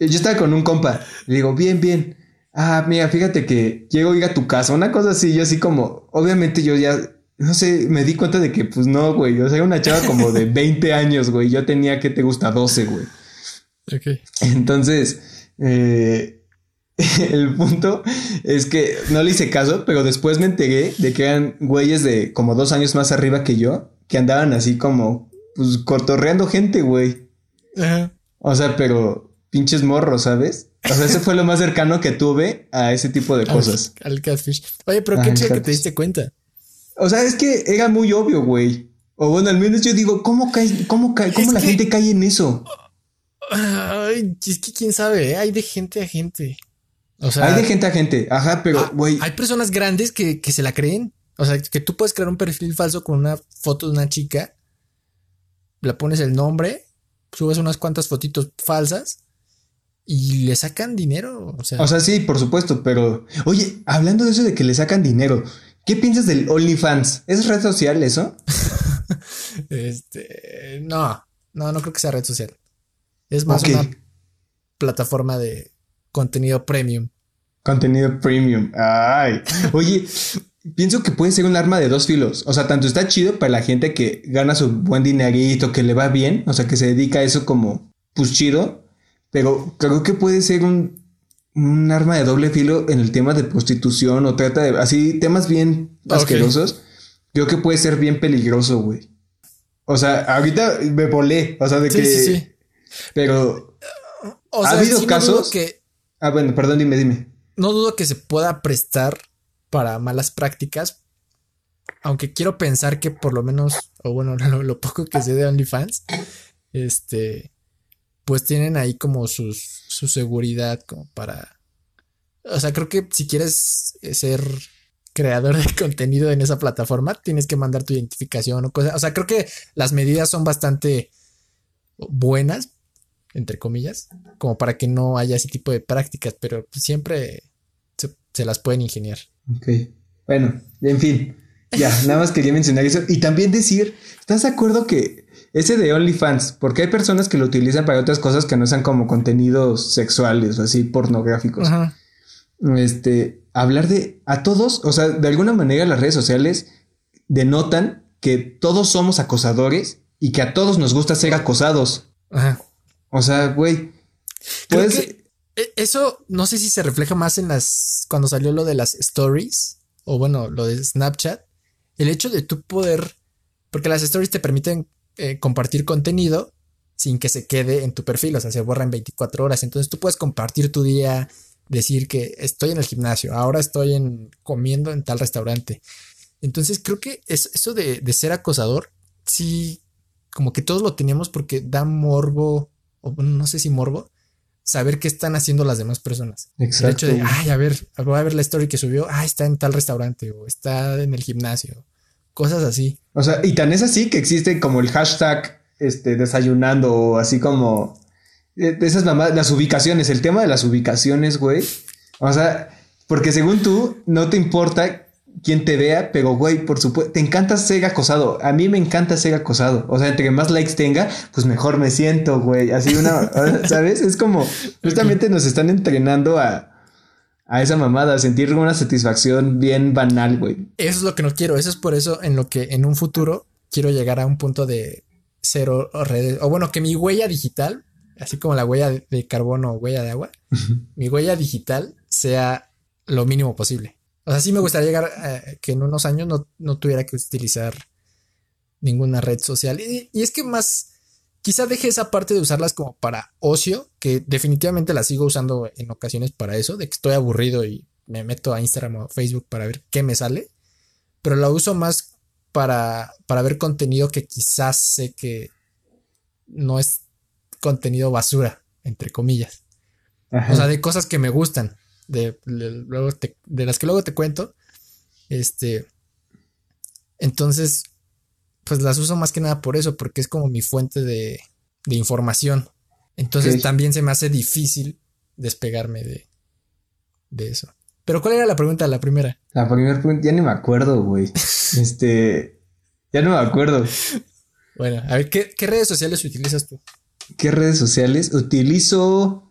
Yo estaba con un compa. Le digo, bien, bien ah, mira, fíjate que llego a ir a tu casa, una cosa así, yo así como, obviamente yo ya, no sé, me di cuenta de que pues no, güey, o sea, era una chava como de 20 años, güey, yo tenía, que te gusta? 12, güey. Ok. Entonces, eh, el punto es que no le hice caso, pero después me enteré de que eran güeyes de como dos años más arriba que yo, que andaban así como, pues, cortorreando gente, güey. Ajá. O sea, pero pinches morros, ¿sabes? O sea, ese fue lo más cercano que tuve a ese tipo de cosas. Al, catfish. Oye, pero qué chido que te diste cuenta. O sea, es que era muy obvio, güey. O bueno, al menos yo digo, ¿cómo cae, cómo cae, cómo la gente cae en eso? Ay, es que quién sabe, ¿eh? hay de gente a gente. O sea, hay de gente a gente, ajá, pero, ah, güey. hay personas grandes que, que se la creen. O sea, que tú puedes crear un perfil falso con una foto de una chica, le pones el nombre, subes unas cuantas fotitos falsas y le sacan dinero. O sea. o sea, sí, por supuesto, pero oye, hablando de eso de que le sacan dinero, ¿qué piensas del OnlyFans? ¿Es red social eso? Este, no, no, no creo que sea red social. Es más Ok. una plataforma de contenido premium. Contenido premium. Ay. Oye, pienso que puede ser un arma de dos filos. O sea, tanto está chido para la gente que gana su buen dinerito, que le va bien, o sea, que se dedica a eso como, pues chido. Pero creo que puede ser un, un arma de doble filo en el tema de prostitución o trata de así temas bien Ok. asquerosos. Creo que puede ser bien peligroso, güey. O sea, ahorita me volé. O sea, de Sí, que. sí, sí. Pero. O ¿Ha habido sí casos? que Ah, bueno, perdón, dime, dime. no dudo que se pueda prestar para malas prácticas. Aunque quiero pensar que por lo menos, o bueno, lo, lo poco que sé de OnlyFans, este, pues tienen ahí como su seguridad como para... O sea, creo que si quieres eh, ser creador de contenido en esa plataforma, tienes que mandar tu identificación o cosas. O sea, creo que las medidas son bastante buenas, entre comillas, como para que no haya ese tipo de prácticas, pero siempre se, las pueden ingeniar. Ok. Bueno, en fin. Ya, nada más quería mencionar eso. Y también decir, ¿estás de acuerdo que ese de OnlyFans, porque hay personas que lo utilizan para otras cosas que no sean como contenidos sexuales o así pornográficos? Ajá. Este, hablar de a todos, o sea, de alguna manera las redes sociales denotan que todos somos acosadores y que a todos nos gusta ser acosados. Ajá. O sea, güey, e- eso no sé si se refleja más en las cuando salió lo de las stories o bueno, lo de Snapchat. El hecho de tú poder, porque las stories te permiten eh, compartir contenido sin que se quede en tu perfil, o sea, se borra en 24 horas. Entonces tú puedes compartir tu día, decir que estoy en el gimnasio, ahora estoy en, comiendo en tal restaurante. Entonces creo que es, eso de, ser acosador, sí, como que todos lo tenemos porque da morbo, o no sé si morbo, saber qué están haciendo las demás personas. El exacto. hecho de, ay, a ver, voy a ver la story que subió, ah, está en tal restaurante o está en el gimnasio, cosas así. O sea, y tan es así que existe como el hashtag este, desayunando o así como de, de esas mamadas, las ubicaciones, el tema de las ubicaciones, güey. O sea, porque según tú, no te importa quién te vea, pero güey, por supuesto, te encanta ser acosado. A mí me encanta ser acosado. O sea, entre más likes tenga, pues mejor me siento, güey. Así una, ¿sabes? Es como, justamente nos están entrenando a, a esa mamada, a sentir una satisfacción bien banal, güey. Eso es lo que no quiero, eso es por eso en lo que en un futuro quiero llegar a un punto de cero redes, o bueno, que mi huella digital, así como la huella de carbono o huella de agua, mi huella digital sea lo mínimo posible. O sea, sí me gustaría llegar a que en unos años no, no tuviera que utilizar ninguna red social. Y, y es que más, quizá deje esa parte de usarlas como para ocio, que definitivamente la sigo usando en ocasiones para eso, de que estoy aburrido y me meto a Instagram o Facebook para ver qué me sale, pero la uso más para, para ver contenido que quizás sé que no es contenido basura, entre comillas. Ajá. O sea, de cosas que me gustan, de, de- luego te- de las que luego te cuento. Este. Entonces, pues las uso más que nada por eso, porque es como mi fuente de, de información. Entonces también se me hace difícil despegarme de, de eso. Pero ¿cuál era la pregunta? La primera. La primera pregunta, ya ni me acuerdo, güey. Este, ya no me acuerdo. Bueno, a ver, ¿qué, qué redes sociales utilizas tú? ¿Qué redes sociales? Utilizo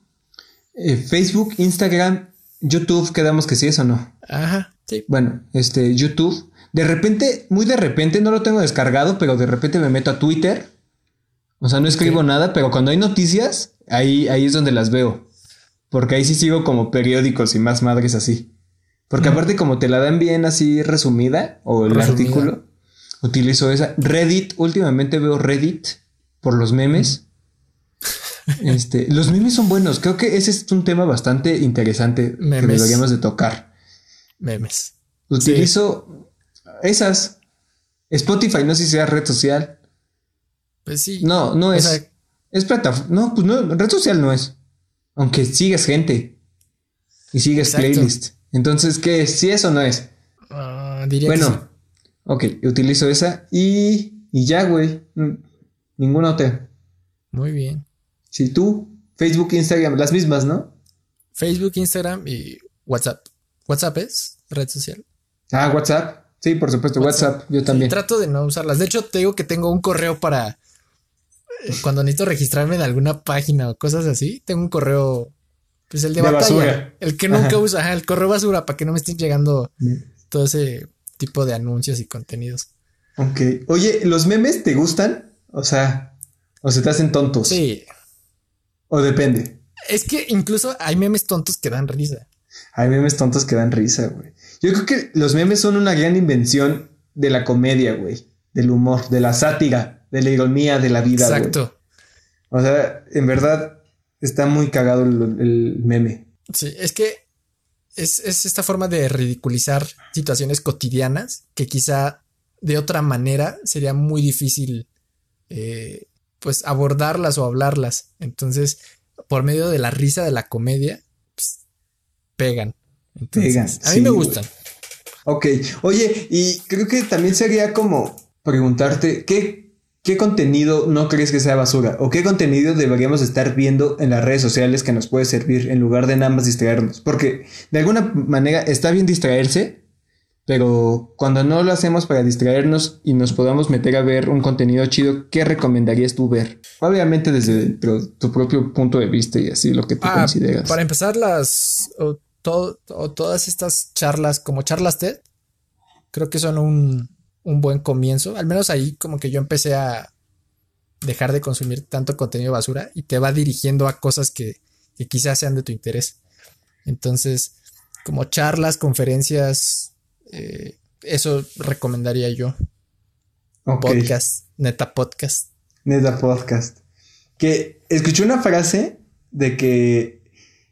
eh, Facebook, Instagram, YouTube, quedamos que sí, eso no. Ajá, sí. Bueno, este, YouTube. De repente, muy de repente, no lo tengo descargado, pero de repente me meto a Twitter. O sea, no escribo nada, pero cuando hay noticias, ahí, ahí es donde las veo. Porque ahí sí sigo como periódicos y más madres así. Porque aparte como te la dan bien así resumida o el Resumida. artículo, utilizo esa. Reddit, últimamente veo Reddit por los memes. Este, los memes son buenos. Creo que ese es un tema bastante interesante que deberíamos de tocar. Memes. Utilizo esas. Spotify, no sé si sea red social. Pues sí. No, no O es. es plataforma. No, pues no, red social no es. Aunque sigues gente. Y sigues Exacto. playlist. Entonces, ¿qué es? Si eso no es. ah, diría que sí. Bueno, ok, utilizo esa y, y ya, güey. Ninguna otra. Muy bien. Si tú, Facebook, Instagram, las mismas, ¿no? Facebook, Instagram y WhatsApp. WhatsApp es red social. Ah, WhatsApp. Sí, por supuesto, WhatsApp, yo también. trato de no usarlas. De hecho, te digo que tengo un correo para eh, cuando necesito registrarme en alguna página o cosas así. Tengo un correo, pues el de, batalla, el que nunca usa, el correo basura para que no me estén llegando mm. todo ese tipo de anuncios y contenidos. Ok. Oye, ¿los memes te gustan? O sea, o se te hacen tontos. Sí. O depende. Es que incluso hay memes tontos que dan risa. Hay memes tontos que dan risa, güey. Yo creo que los memes son una gran invención de la comedia, güey. Del humor, de la sátira, de la ironía de la vida, Exacto. O sea, en verdad está muy cagado el, meme. Sí, es que es, esta forma de ridiculizar situaciones cotidianas que quizá de otra manera sería muy difícil eh, pues abordarlas o hablarlas. Entonces, por medio de la risa de la comedia, pues, pegan. pegan. A mí me gustan. Ok, oye, y creo que también sería como preguntarte, ¿qué, ¿qué contenido no crees que sea basura? ¿O qué contenido deberíamos estar viendo en las redes sociales que nos puede servir en lugar de nada más distraernos? Porque de alguna manera está bien distraerse, pero cuando no lo hacemos para distraernos y nos podamos meter a ver un contenido chido, ¿qué recomendarías tú ver? Obviamente desde tu propio punto de vista y así lo que tú ah, consideras. Para empezar, las o, todas estas charlas, como charlas TED, creo que son un, buen comienzo. Al menos ahí como que yo empecé a dejar de consumir tanto contenido basura y te va dirigiendo a cosas que, que quizás sean de tu interés. Entonces, como charlas, conferencias, eh, eso recomendaría yo. Podcast, neta podcast. Neta podcast. Que escuché una frase de que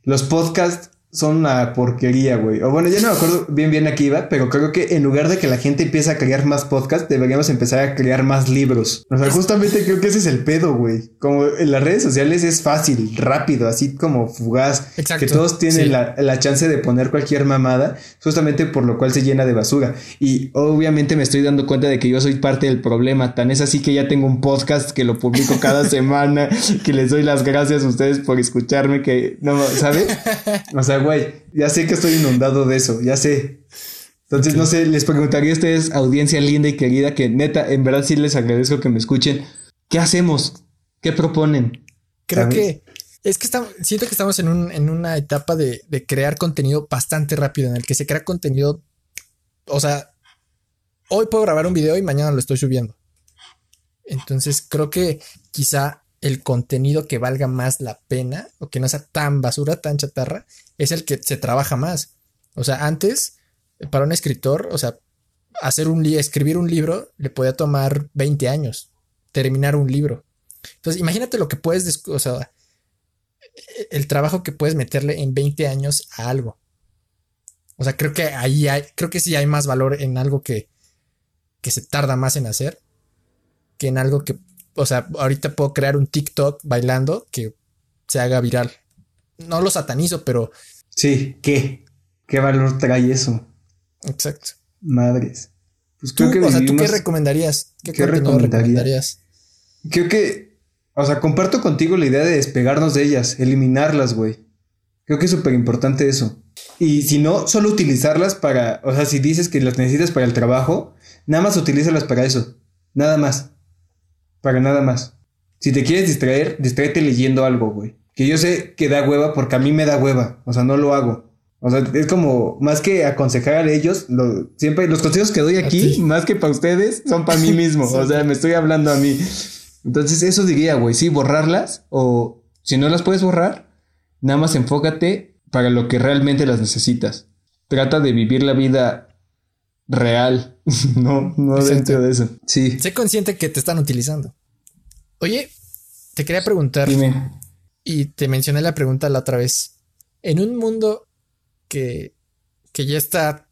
los podcasts son una porquería, güey. O bueno, ya no me acuerdo bien bien aquí iba, pero creo que en lugar de que la gente empiece a crear más podcasts, deberíamos empezar a crear más libros. O sea, justamente creo que ese es el pedo, güey. Como en las redes sociales es fácil, rápido, así como fugaz. Exacto. Que todos tienen la, la, chance de poner cualquier mamada, justamente por lo cual se llena de basura. Y obviamente me estoy dando cuenta de que yo soy parte del problema. Tan es así que ya tengo un podcast que lo publico cada semana, que les doy las gracias a ustedes por escucharme, que no, ¿sabes? O sea, güey, ya sé que estoy inundado de eso, ya sé. Entonces, no sé, les preguntaría a ustedes, audiencia linda y querida, que neta, en verdad sí les agradezco que me escuchen. ¿Qué hacemos? ¿Qué proponen? Creo que es que estamos, siento que estamos en, un, en una etapa de, de, crear contenido bastante rápido, en el que se crea contenido. O sea, hoy puedo grabar un video y mañana lo estoy subiendo. Entonces, creo que quizá el contenido que valga más la pena o que no sea tan basura, tan chatarra, es el que se trabaja más. O sea, antes, para un escritor, o sea, hacer un escribir un libro le podía tomar 20 años, terminar un libro. Entonces, imagínate lo que puedes, o sea, el trabajo que puedes meterle en 20 años a algo. O sea, creo que ahí hay, creo que sí hay más valor en algo que, que se tarda más en hacer que en algo que o sea, ahorita puedo crear un TikTok bailando que se haga viral. No lo satanizo, pero. Sí, ¿qué? ¿Qué valor trae eso? Exacto. Madres. Pues creo que o sea, ¿tú qué recomendarías? ¿Qué, recomendarías? Creo que, o sea, comparto contigo la idea de despegarnos de ellas, eliminarlas, güey. Creo que es súper importante eso. Y si no, solo utilizarlas para, o sea, si dices que las necesitas para el trabajo, nada más utilízalas para eso. Nada más. Para nada más. Si te quieres distraer, distráete leyendo algo, güey. Que yo sé que da hueva porque a mí me da hueva. O sea, no lo hago. O sea, es como más que aconsejar a ellos, siempre los consejos que doy aquí, más que para ustedes, son para mí mismo. o sea, me estoy hablando a mí. Entonces, eso diría, güey, sí, borrarlas o si no las puedes borrar, nada más enfócate para lo que realmente las necesitas. Trata de vivir la vida real, no, no dentro de eso. Sí. Sé consciente que te están utilizando. Oye, te quería preguntar. Dime. Y te mencioné la pregunta la otra vez. En un mundo que, que ya está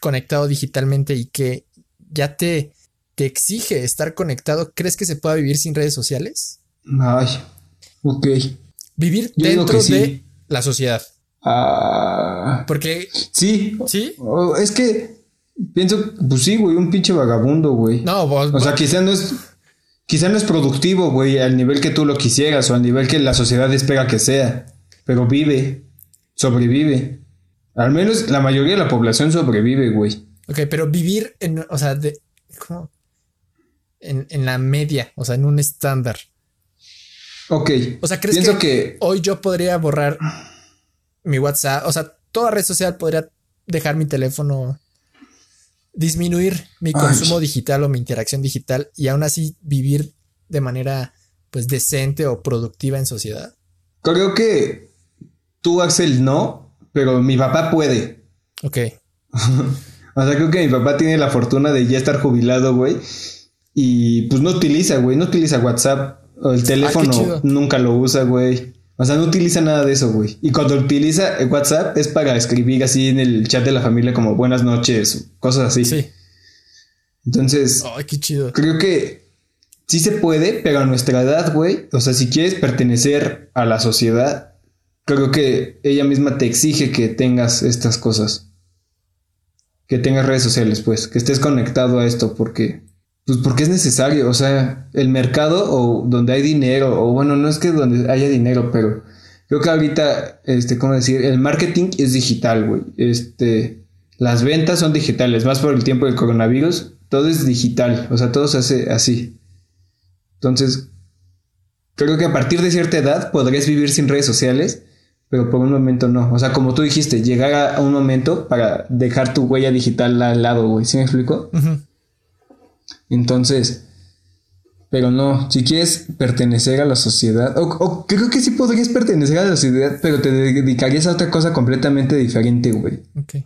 conectado digitalmente y que ya te, te exige estar conectado, ¿crees que se pueda vivir sin redes sociales? Ay, ok. Vivir dentro de la sociedad. Ah. Porque. Sí. Sí. Es que Pienso, pues sí, güey, un pinche vagabundo, güey. No, vos. O sea, quizá no es. Quizá no es productivo, güey, al nivel que tú lo quisieras o al nivel que la sociedad espera que sea. Pero vive. Sobrevive. Al menos la mayoría de la población sobrevive, güey. Ok, pero vivir en, o sea, de, ¿cómo? En, en la media, o sea, en un estándar. Ok. O sea, ¿crees Pienso que, que hoy yo podría borrar mi WhatsApp? O sea, toda red social podría dejar mi teléfono, disminuir mi Ay. consumo digital o mi interacción digital y aún así vivir de manera pues decente o productiva en sociedad. creo que tú, Axel, no, pero mi papá puede. Ok. O sea, creo que mi papá tiene la fortuna de ya estar jubilado, güey. Y pues no utiliza, güey. No utiliza WhatsApp. O el teléfono chido. nunca lo usa, güey. O sea, no utiliza nada de eso, güey. Y cuando utiliza WhatsApp es para escribir así en el chat de la familia como buenas noches, cosas así. Sí. Entonces, Ay, qué chido. creo que sí se puede, pero a nuestra edad, güey. O sea, si quieres pertenecer a la sociedad, creo que ella misma te exige que tengas estas cosas. Que tengas redes sociales, pues, que estés conectado a esto, porque, pues, porque es necesario. O sea, el mercado o donde hay dinero, o bueno, no es que donde haya dinero, pero creo que ahorita, este, ¿cómo decir? El marketing es digital, güey. Este, las ventas son digitales, más por el tiempo del coronavirus, todo es digital, o sea, todo se hace así. Entonces, creo que a partir de cierta edad podrías vivir sin redes sociales, pero por un momento no. O sea, como tú dijiste, llegar a un momento para dejar tu huella digital al lado, güey. ¿Sí me explico? Ujú. Entonces, pero no, si quieres pertenecer a la sociedad, o, o creo que sí podrías pertenecer a la sociedad, pero te dedicarías a otra cosa completamente diferente, güey. Ok.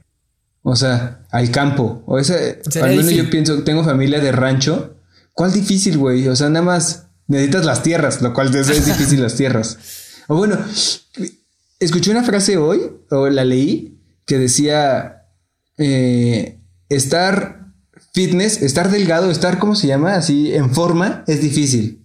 O sea, al campo. O Sería al menos difícil. yo pienso, tengo familia de rancho. ¿Cuál difícil, güey? O sea, nada más necesitas las tierras, lo cual es, es difícil las tierras. O bueno, escuché una frase hoy, o la leí, que decía, eh, estar fitness, estar delgado, estar, ¿cómo se llama? Así, en forma, es difícil.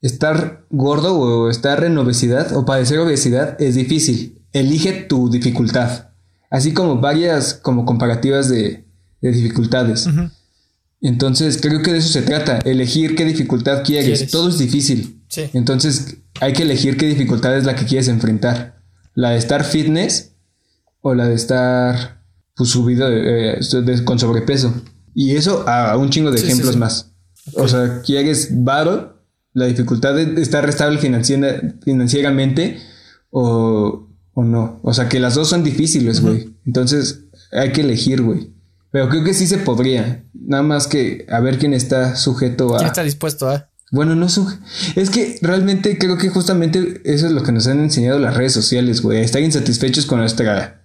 Estar gordo o estar en obesidad o padecer obesidad es difícil. Elige tu dificultad. Así como varias como comparativas de, de dificultades. Entonces creo que de eso se trata. Elegir qué dificultad quieres. Quieres. Todo es difícil. Sí. Entonces hay que elegir qué dificultad es la que quieres enfrentar. La de estar fitness o la de estar pues, subido eh, con sobrepeso. Y eso a un chingo de Sí, ejemplos sí. más. O sea, quieres varo, la dificultad de estar estable financiera- financieramente o, o no. O sea, que las dos son difíciles, güey. Entonces hay que elegir, güey. Pero creo que sí se podría. Nada más que a ver quién está sujeto a... ¿Quién está dispuesto a? Bueno, no suje- Es que realmente creo que justamente eso es lo que nos han enseñado las redes sociales, güey. Estar insatisfechos con nuestra.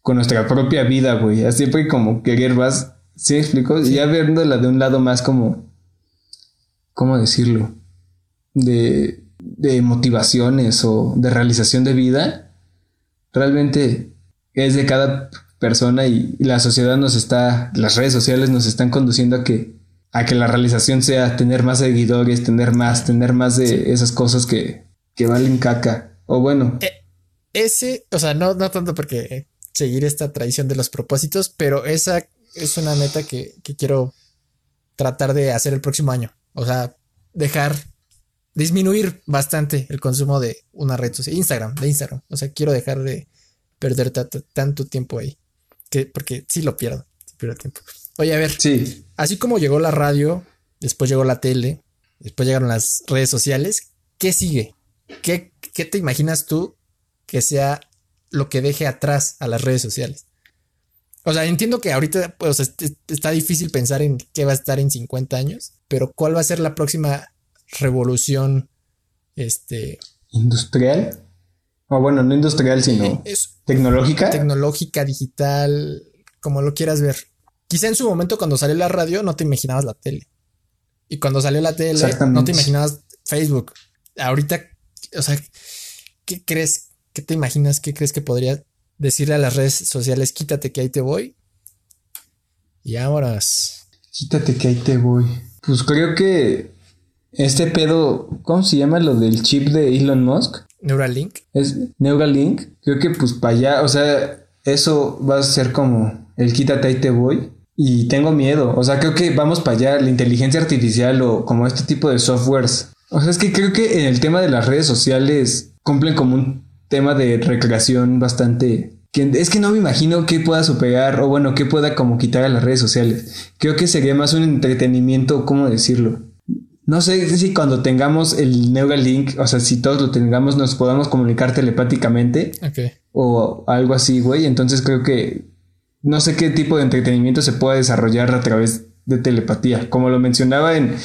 con nuestra propia vida, güey. Siempre como querer más. ¿Sí me explico? Y ya viéndola de un lado más como. ¿Cómo decirlo? De. de motivaciones o de realización de vida. Realmente es de cada persona y, y la sociedad nos está. las redes sociales nos están conduciendo a que a que la realización sea tener más seguidores, tener más, tener más de esas cosas que, que valen caca. O bueno, Eh, ese, o sea, no, no tanto porque eh, seguir esta tradición de los propósitos, pero esa es una meta que, que quiero tratar de hacer el próximo año. O sea, dejar, disminuir bastante el consumo de una red social, Instagram, de Instagram. O sea, quiero dejar de perder tanto, tiempo ahí. Que, porque sí lo pierdo, sí pierdo tiempo. Oye, a ver, sí, así como llegó la radio, después llegó la tele, después llegaron las redes sociales, ¿qué sigue? ¿Qué, qué te imaginas tú que sea lo que deje atrás a las redes sociales? O sea, entiendo que ahorita pues, est- est- está difícil pensar en qué va a estar en 50 años, pero ¿cuál va a ser la próxima revolución? Este industrial. O bueno, no industrial, sino es tecnológica. tecnológica, digital, como lo quieras ver. Quizá en su momento cuando salió la radio no te imaginabas la tele. Y cuando salió la tele no te imaginabas Facebook. Ahorita, o sea, ¿qué crees? ¿Qué te imaginas? ¿Qué crees que podría decirle a las redes sociales? Quítate que ahí te voy. Y ahora... Quítate que ahí te voy. Pues creo que este pedo, ¿cómo se llama lo del chip de Elon Musk? Neuralink. Es Neuralink. Creo que pues para allá, o sea, eso va a ser como el quítate ahí te voy. Y tengo miedo, o sea, creo que vamos para allá, la inteligencia artificial o como este tipo de softwares. O sea, es que creo que en el tema de las redes sociales cumplen como un tema de recreación bastante que es que no me imagino que pueda superar o bueno, que pueda como quitar a las redes sociales. Creo que sería más un entretenimiento, ¿cómo decirlo? No sé si cuando tengamos el Neuralink, o sea, si todos lo tengamos, nos podamos comunicar telepáticamente. O algo así, güey. Entonces creo que no sé qué tipo de entretenimiento se puede desarrollar a través de telepatía. Como lo mencionaba en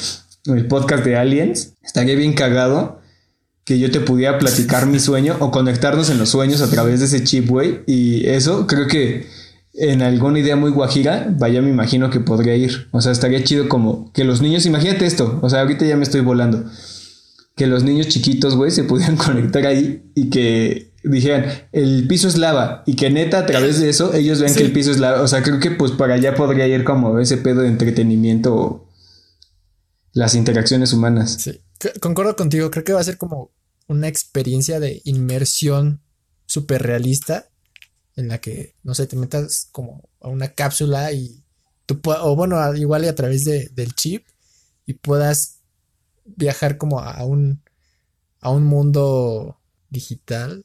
el podcast de Aliens, estaría bien cagado que yo te pudiera platicar mi sueño o conectarnos en los sueños a través de ese chip, güey. Y eso creo que en alguna idea muy guajira, vaya, me imagino que podría ir. O sea, estaría chido como que los niños, imagínate esto, o sea, ahorita ya me estoy volando. Que los niños chiquitos, güey, se pudieran conectar ahí y que dijeran, el piso es lava y que neta a través de eso ellos vean que el piso es lava. O sea, creo que pues para allá podría ir como ese pedo de entretenimiento, las interacciones humanas. Sí, concuerdo contigo, creo que va a ser como una experiencia de inmersión súper realista en la que, no sé, te metas como a una cápsula y tú o bueno, igual y a través de, del chip y puedas viajar como a un, a un mundo digital,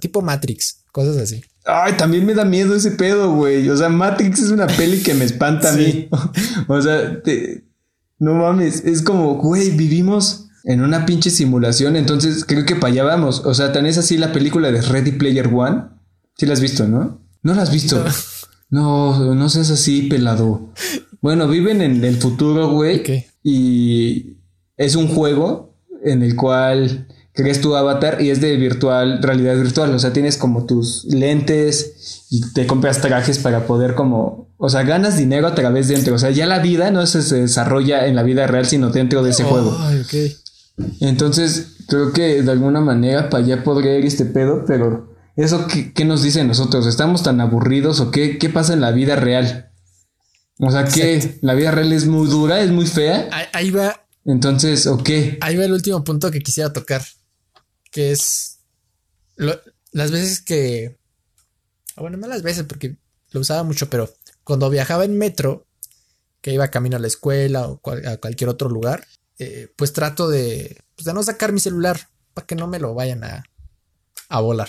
tipo Matrix, cosas así. Ay, también me da miedo ese pedo, güey. O sea, Matrix es una peli que me espanta a mí. o sea, no mames, es como, güey, vivimos en una pinche simulación, entonces creo que para allá vamos. O sea, tan es así la película de Ready Player One Sí la has visto, ¿no? No la has visto. No, no, seas así, pelado. Bueno, viven en el futuro, güey. Y es un juego en el cual creas tu avatar y es de virtual, realidad virtual. O sea, tienes como tus lentes y te compras trajes para poder como, o sea, ganas dinero a través de dentro. O sea, ya la vida no se, desarrolla en la vida real, sino dentro de ese juego. Entonces, creo que de alguna manera para allá podría ir este pedo, pero ¿Eso qué, nos dice nosotros? ¿Estamos tan aburridos o qué, qué pasa en la vida real? O sea, que la vida real es muy dura, es muy fea. Ahí, va. Entonces, ¿o qué? Ahí va el último punto que quisiera tocar, que es las veces que... Ah, bueno, no las veces porque lo usaba mucho, pero cuando viajaba en metro, que iba camino a la escuela o a cualquier otro lugar, eh, pues trato de, pues de no sacar mi celular para que no me lo vayan a, a volar.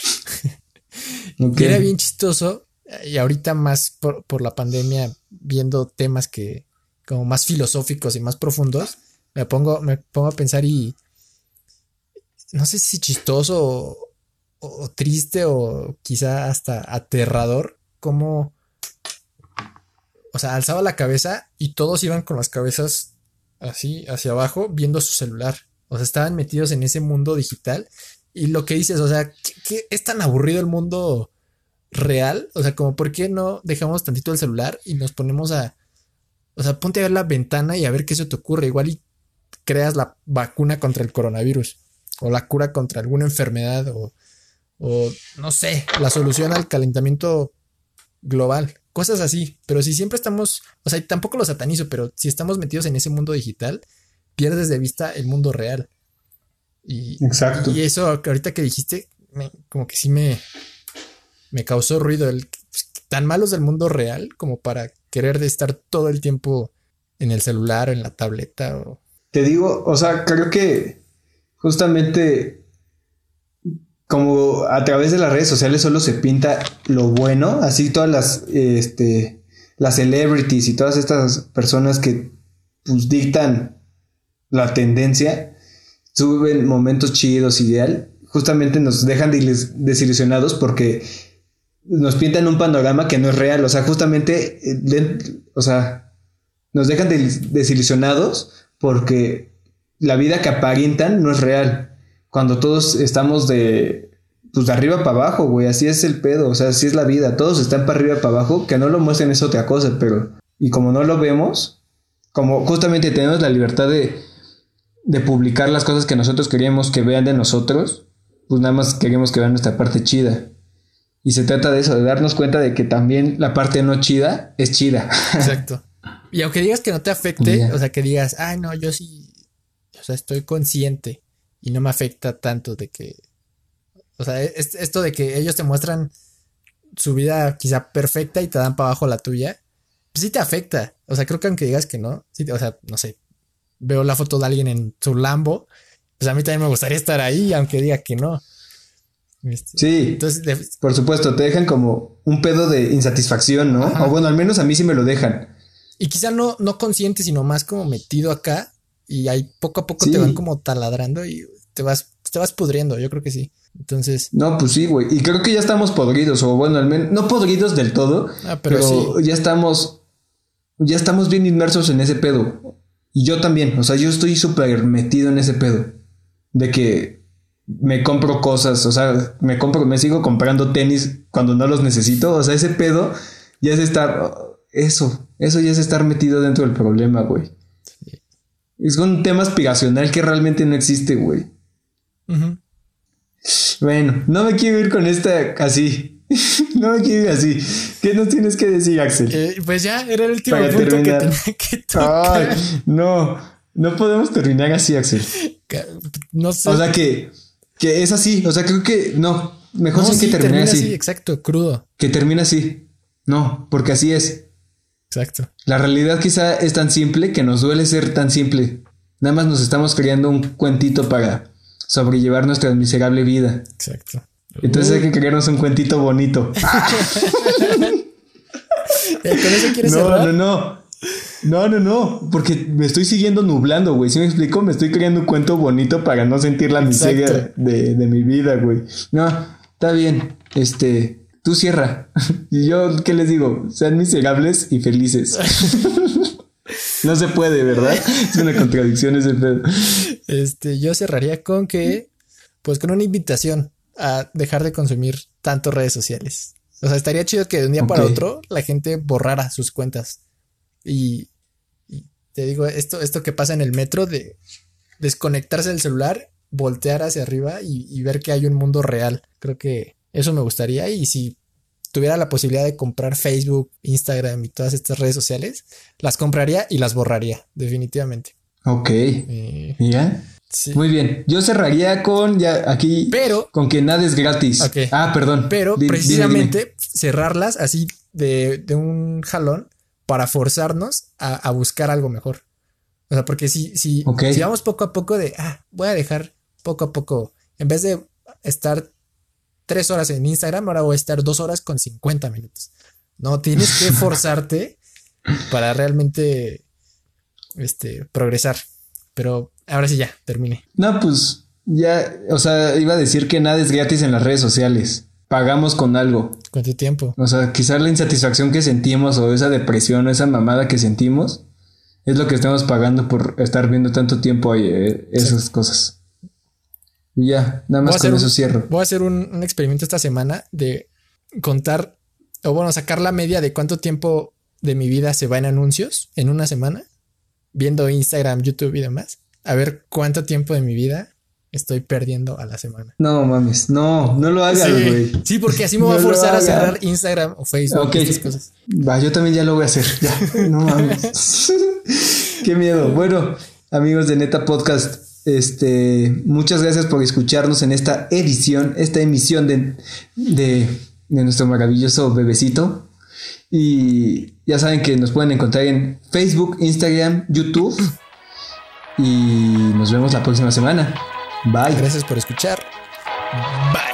era bien chistoso. Y ahorita más por, la pandemia, viendo temas que como más filosóficos y más profundos, me pongo, me pongo a pensar y no sé si chistoso o, triste o quizá hasta aterrador, como, o sea, alzaba la cabeza y todos iban con las cabezas así hacia abajo viendo su celular. O sea, estaban metidos en ese mundo digital y lo que dices, o sea, ¿qué, es tan aburrido el mundo real? O sea, como, ¿por qué no dejamos tantito el celular y nos ponemos a. O sea, ponte a ver la ventana y a ver qué se te ocurre. Igual y creas la vacuna contra el coronavirus. O la cura contra alguna enfermedad. O, o no sé, la solución al calentamiento global. Cosas así. Pero si siempre estamos. O sea, tampoco lo satanizo, pero si estamos metidos en ese mundo digital, pierdes de vista el mundo real. Y, Exacto. Y eso ahorita que dijiste, como que sí me, me causó ruido. El, pues, tan malos del mundo real como para querer de estar todo el tiempo en el celular, en la tableta. O... Te digo, o sea, creo que justamente como a través de las redes sociales solo se pinta lo bueno, así todas las, este, las celebrities y todas estas personas que pues dictan la tendencia, suben momentos chidos, ideal, justamente nos dejan desilusionados porque nos pintan un panorama que no es real. O sea, justamente, eh, o sea, nos dejan desilusionados porque la vida que aparentan no es real. Cuando todos estamos de, pues de arriba para abajo, güey, así es el pedo, o sea, así es la vida. Todos están para arriba para abajo, que no lo muestren es otra cosa, pero, y como no lo vemos, como justamente tenemos la libertad de, de publicar las cosas que nosotros queríamos que vean de nosotros, pues nada más queremos que vean nuestra parte chida. Y se trata de eso, de darnos cuenta de que también la parte no chida es chida. Exacto. Y aunque digas que no te afecte, o sea, que digas, ay, no, yo sí, o sea, estoy consciente y no me afecta tanto de que, o sea, esto de que ellos te muestran su vida quizá perfecta y te dan para abajo la tuya, pues sí te afecta. O sea, creo que aunque digas que no, sí, o sea, no sé, veo la foto de alguien en su Lambo, pues a mí también me gustaría estar ahí, aunque diga que no. Este, sí. Entonces, por supuesto, te dejan como un pedo de insatisfacción, ¿no? O bueno, al menos a mí sí me lo dejan. Y quizá no, no consciente, sino más como metido acá. Y ahí poco a poco te van como taladrando y te vas, te vas pudriendo, yo creo que sí. Entonces. No, pues sí, güey. Y creo que ya estamos podridos, o bueno, al menos, no podridos del todo, ah, pero, ya estamos, ya estamos bien inmersos en ese pedo. Y yo también, o sea, yo estoy súper metido en ese pedo. De que me compro cosas, o sea, me compro, me sigo comprando tenis cuando no los necesito. O sea, ese pedo ya es estar, eso, eso ya es estar metido dentro del problema, güey. Es un tema aspiracional que realmente no existe, güey. Bueno, no me quiero ir con esta así. no me quiero ir así. ¿Qué nos tienes que decir, Axel? Eh, pues ya, era el último punto que tenía que tocar. no, no podemos terminar así, Axel. No sé. O sea que, que es así. O sea, creo que no. Mejor sí, que termine así. Exacto, crudo. Que termine así. No, porque así es. Exacto. La realidad quizá es tan simple que nos duele ser tan simple. Nada más nos estamos creando un cuentito para sobrellevar nuestra miserable vida. Exacto. Entonces hay que crearnos un cuentito bonito. ¿Con eso quieres no, No, no, no. No, no, Porque me estoy siguiendo nublando, güey. ¿Sí me explico? Me estoy creando un cuento bonito para no sentir la miseria de, de mi vida, güey. No, está bien. Este, tú cierra. y yo, ¿qué les digo? Sean miserables y felices. no se puede, ¿verdad? Es una contradicción ese pedo. Este, yo cerraría con que, pues con una invitación a dejar de consumir tanto redes sociales. O sea, estaría chido que de un día para otro la gente borrara sus cuentas. Y, te digo, esto, esto que pasa en el metro de desconectarse del celular, voltear hacia arriba y, y ver que hay un mundo real. Creo que eso me gustaría. Y si tuviera la posibilidad de comprar Facebook, Instagram y todas estas redes sociales, las compraría y las borraría, definitivamente. Ok. Eh, Mira. Muy bien. Yo cerraría con ya aquí. Pero. Con que nada es gratis. Ah, perdón. Pero precisamente cerrarlas así de, un jalón para forzarnos a, buscar algo mejor. O sea, porque si, si, si vamos poco a poco de, ah, voy a dejar poco a poco, en vez de estar tres horas en Instagram, ahora voy a estar dos horas con 50 minutos. No, tienes que forzarte para realmente este, progresar. Pero ahora sí ya, termine. No, pues ya, o sea, iba a decir que nada es gratis en las redes sociales. Pagamos con algo. ¿Cuánto tiempo? O sea, quizás la insatisfacción que sentimos o esa depresión o esa mamada que sentimos es lo que estamos pagando por estar viendo tanto tiempo ahí, eh, esas cosas. Y ya, nada más con eso cierro. Voy a hacer un, un experimento esta semana de contar, o bueno, sacar la media de cuánto tiempo de mi vida se va en anuncios en una semana viendo Instagram, YouTube y demás, a ver cuánto tiempo de mi vida estoy perdiendo a la semana. No mames, no, no lo hagas, güey. Sí, porque así me voy a forzar a cerrar Instagram o Facebook y esas cosas. Va, yo también ya lo voy a hacer. Ya, no mames. Qué miedo. Bueno, amigos de Neta Podcast, este, muchas gracias por escucharnos en esta edición, esta emisión de, de, de nuestro maravilloso bebecito. Y ya saben que nos pueden encontrar en Facebook, Instagram, YouTube. Y nos vemos la próxima semana. Bye. Gracias por escuchar. Bye.